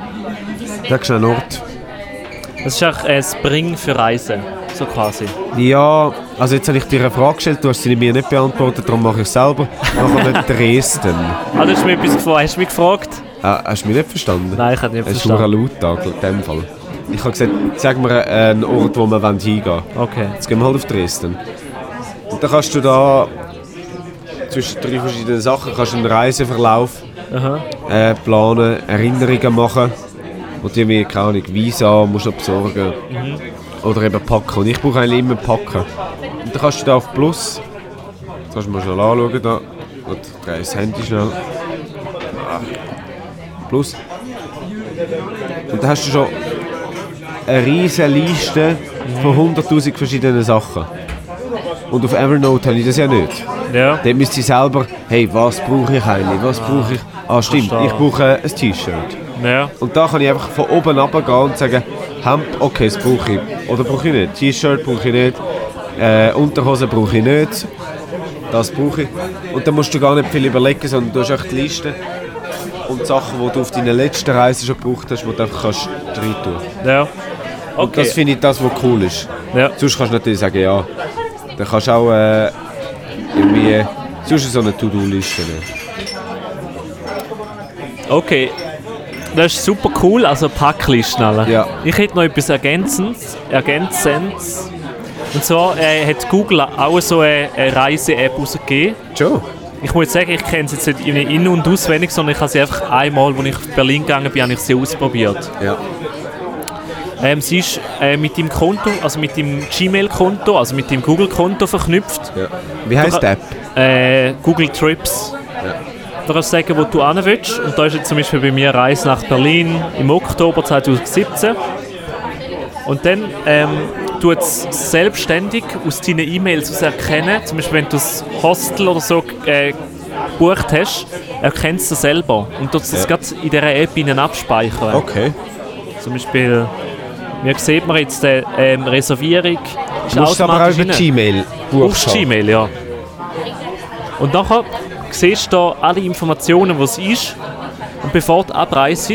Sag schnell einen Ort. Das ist auch ein Spring für Reisen, so quasi. Ja, also jetzt habe ich dir eine Frage gestellt, du hast sie mir nicht beantwortet, darum mache ich es selber. Machen wir Dresden. Ah, du hast mich etwas gefragt. Hast du mich gefragt? Ah, hast du mich nicht verstanden? Nein, ich habe nicht Es ist verstanden. ein laut in dem Fall. Ich habe gesagt, sag mir einen Ort, wo wir hingehen wollen. Okay. Jetzt gehen wir halt auf Dresden. Und dann kannst du da zwischen drei verschiedenen Sachen kannst du einen Reiseverlauf äh, planen, Erinnerungen machen. Und irgendwie, keine Ahnung, Visa musst du besorgen. Oder eben packen. Und ich brauche eigentlich immer packen. Und dann kannst du da auf Plus. Jetzt kannst du mal schnell anschauen. Da. Gut, drehe das Handy schnell. Ah. Plus. Und dann hast du schon eine riesige Liste von 100'000 verschiedenen Sachen. Und auf Evernote habe ich das ja nicht. Ja. Dann müsst ihr selber, hey, was brauche ich eigentlich? Was brauche ich? Ah, stimmt, ich brauche ein T-Shirt. Ja. Und da kann ich einfach von oben runter gehen und sagen, Hemd, okay, das brauche ich. Oder brauche ich nicht. T-Shirt brauche ich nicht. äh, Unterhosen brauche ich nicht, das brauche ich. Und dann musst du gar nicht viel überlegen, sondern du hast echt die Liste und die Sachen, die du auf deiner letzten Reise schon gebraucht hast, die du einfach kannst rein tun. Ja. Und das finde ich das, was cool ist. Ja. Sonst kannst du natürlich sagen, ja, dann kannst du auch äh, irgendwie sonst so eine To-Do-Liste nehmen. Okay. Das ist super cool, also Packlisten alle. Ja. Ich hätte noch etwas Ergänzendes. Ergänzendes. Und zwar äh, hat Google auch so eine, eine Reise-App rausgegeben. Schon? Ich muss sagen, ich kenne sie jetzt nicht in- in- und auswendig, sondern ich habe sie einfach einmal, als ich nach Berlin gegangen bin, habe ich sie ausprobiert. Ja. Ähm, sie ist äh, mit deinem Konto, also mit dem Gmail-Konto, also mit dem Google-Konto verknüpft. ja. Wie heisst die App? Äh, Google Trips. Kannst du sagen, wo du hin willst. Und da ist jetzt zum Beispiel bei mir Reise nach Berlin im Oktober 2017. Und dann ähm, tut es selbstständig aus deinen E-Mails aus erkennen, zum Beispiel wenn du das Hostel oder so äh, gebucht hast, erkennt es das selber und tut es Ja. gerade in dieser App innen abspeichern. Okay. Zum Beispiel, hier sieht man jetzt die ähm, Reservierung. Ist Du musst aber auch über. Gmail Aufs Gmail, ja. Und nachher siehst du da alle Informationen, die es ist. Und bevor du abreist,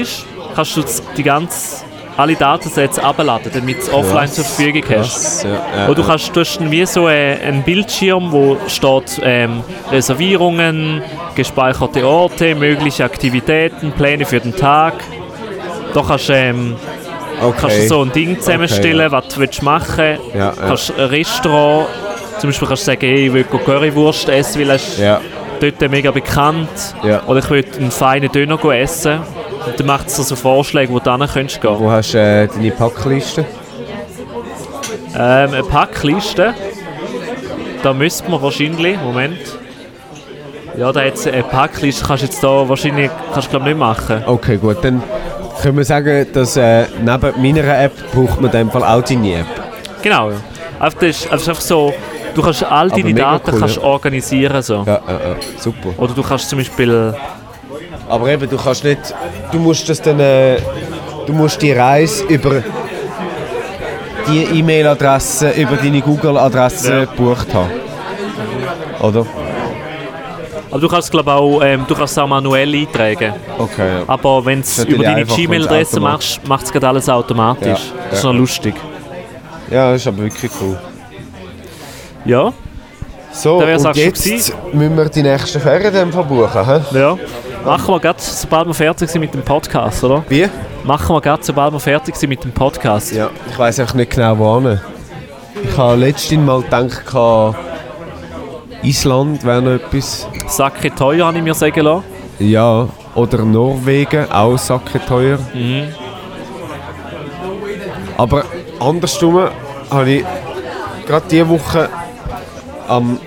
kannst du die ganze, alle Datensätze abladen, damit du es offline zur Verfügung hast. Ja, ja, Oder du kannst, du hast wie so äh, einen Bildschirm, wo steht ähm, Reservierungen, gespeicherte Orte, mögliche Aktivitäten, Pläne für den Tag. Da kannst du ähm, okay. kannst du so ein Ding zusammenstellen, Okay, was du willst machen willst. Ja, ja. Kannst ein Restaurant, zum Beispiel kannst du sagen, hey, ich will Currywurst essen, weil es Ja. dort mega bekannt. Ja. Oder ich will einen feinen Döner essen. Und dann macht es so Vorschläge, wo du hin könntest gehen. Wo hast du äh, deine Packliste? Ähm, eine Packliste. Da müsste man wahrscheinlich, Moment. Ja, da jetzt eine Packliste kannst du jetzt da wahrscheinlich, kannst du glaube nicht machen. Okay, gut. Dann können wir sagen, dass äh, neben meiner App braucht man in dem Fall auch deine App. Genau. ja. Einfach, das ist, das ist einfach so, du kannst all deine Daten cool, kannst ja. organisieren so. Ja, ja, ja. super. Oder du kannst zum Beispiel, Aber eben, du kannst nicht, du musst das dann, äh, du musst die Reise über die E-Mail-Adresse, über deine Google-Adresse Ja. gebucht haben. Oder? Aber du kannst glaube auch, ähm, du kannst auch manuell eintragen. Okay, ja. Aber wenn du es über deine Gmail-Adresse machst, macht es gerade alles automatisch. Ja, Das ist noch lustig. Ja, das ist aber wirklich cool. Ja, So, und jetzt gewesen. müssen wir die nächsten Ferien dann verbuchen, hä? ja. Machen wir gerade, sobald wir fertig sind mit dem Podcast, oder? Wie? Machen wir gerade, sobald wir fertig sind mit dem Podcast. Ja, ich weiß einfach nicht genau wohin. Ich habe letztens mal gedacht, Island wäre noch etwas. Sacke teuer, habe ich mir sagen lassen. Ja, oder Norwegen, auch sacke teuer. Mhm. Aber andersrum habe ich gerade diese Woche am,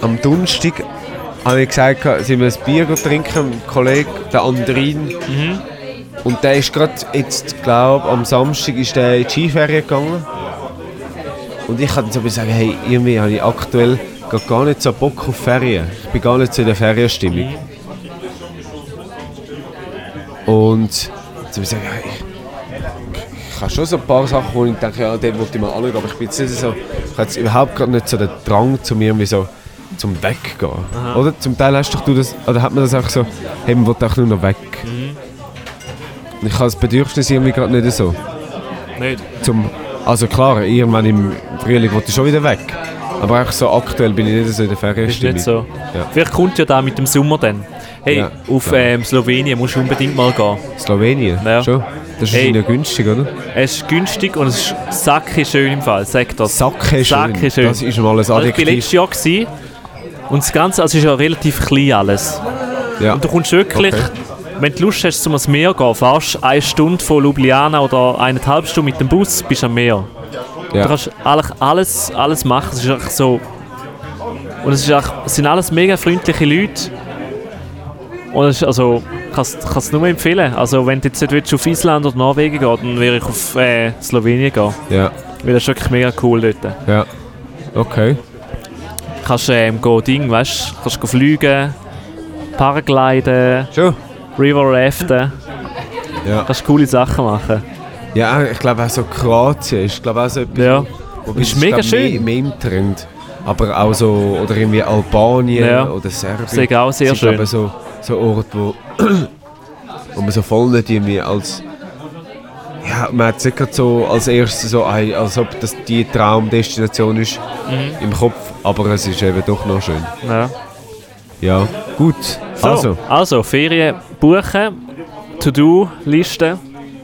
am Donnerstag habe ich gesagt, sind wir ein Bier trinken mit Kollegen, der Andrin. Mhm. Und der ist gerade jetzt, glaube am Samstag ist der in die Skiferien gegangen. Und ich kann so sagen, hey, irgendwie habe ich aktuell gerade gar nicht so Bock auf Ferien. Ich bin gar nicht so in der Ferienstimmung. Und so ich sagen, ja, ich, ich habe schon so ein paar Sachen, wo ich denke, ja, dort wollte ich mal anschauen, aber ich bin jetzt nicht so, ich habe jetzt überhaupt gerade nicht so den Drang zu mir, wie so zum Weggehen. Oder? Zum Teil hast du das, oder hat man das auch so, hey, man will auch nur noch weg. Und ich habe das Bedürfnis irgendwie gerade nicht so. Nicht? Zum, also klar, irgendwann im Frühling wollte ich schon wieder weg. Aber auch so aktuell bin ich nicht so in der Ist Ferienstimmung. nicht so. Ja. Vielleicht kommt ja da mit dem Sommer dann. Hey, Ja, auf ähm, Slowenien musst du unbedingt mal gehen. Slowenien? Ja. Schon? Das ist Hey. ja günstig, oder? Es ist günstig und es ist sacke schön im Fall, sag das. Sacke schön. Schön. Das ist mal ein Also ich war Adjektiv. letztes Jahr gewesen, und das Ganze also ist ja relativ klein alles. Ja. Und du kommst wirklich, Okay. wenn du Lust hast, zum ans Meer zu gehen, fährst eine Stunde von Ljubljana oder eineinhalb Stunden mit dem Bus, bist am Meer. Du ja. kannst eigentlich alles, alles machen. Es ist einfach so. Und es, ist einfach, es sind alles mega freundliche Leute. Und es ist, also, kannst es nur empfehlen. Also, wenn du jetzt nicht auf Island oder Norwegen gehen dann würde ich auf äh, Slowenien gehen. ja. Weil das ist wirklich mega cool dort. Ja. Okay. Kannst ähm, go Ding, weißt du, kannst go fliegen, Paragliden, Schon? River Raften. Ja. Kannst coole Sachen machen. Ja, ich glaube auch so Kroatien ist glaube auch so etwas. Ja. Wobei ist mega glaub, schön. Mehr, mehr im Trend. Aber auch so, oder irgendwie Albanien Ja. oder Serbien. Das ist auch sehr sind, schön. glaub so, so Orte, wo, wo man so voll nicht irgendwie als... Ja, man hat sicher so als erstes so, als ob das die Traumdestination ist Mhm. im Kopf, aber es ist eben doch noch schön. Ja. Ja, gut. So, Also, also, Ferien buchen, To-Do-Liste.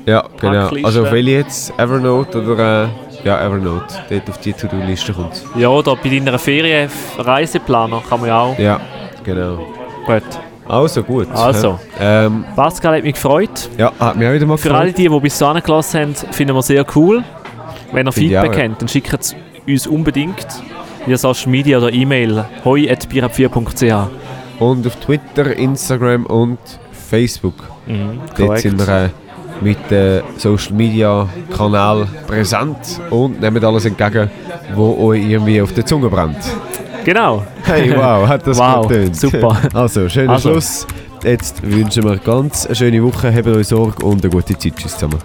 Ja, genau. Also auf welche jetzt? Evernote oder... Äh, ja, Evernote. Dort auf die To-Do-Liste kommt Ja, oder bei deiner Ferien-Reiseplaner kann man ja auch. Ja, genau. Gut. Also gut. Also. Ähm, Pascal hat mich gefreut. ja, hat mich auch wieder mal Für alle, die, die bis dahin gelassen haben, finden wir sehr cool. Wenn ihr Feedback auch, ja. habt, dann schickt es uns unbedingt via Social Media oder E-Mail hoi.birab4.ch. Und auf Twitter, Instagram und Facebook. Mhm, Dort korrekt. sind wir mit dem Social Media Kanal präsent und nehmen alles entgegen, wo euch irgendwie auf der Zunge brennt. Genau. Hey, wow, hat das Wow, getönt. super. Also, schöner Also. Schluss. Jetzt wünschen wir ganz eine schöne Woche, habt euch Sorge und eine gute Zeit. Tschüss zusammen.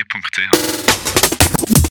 4.ch.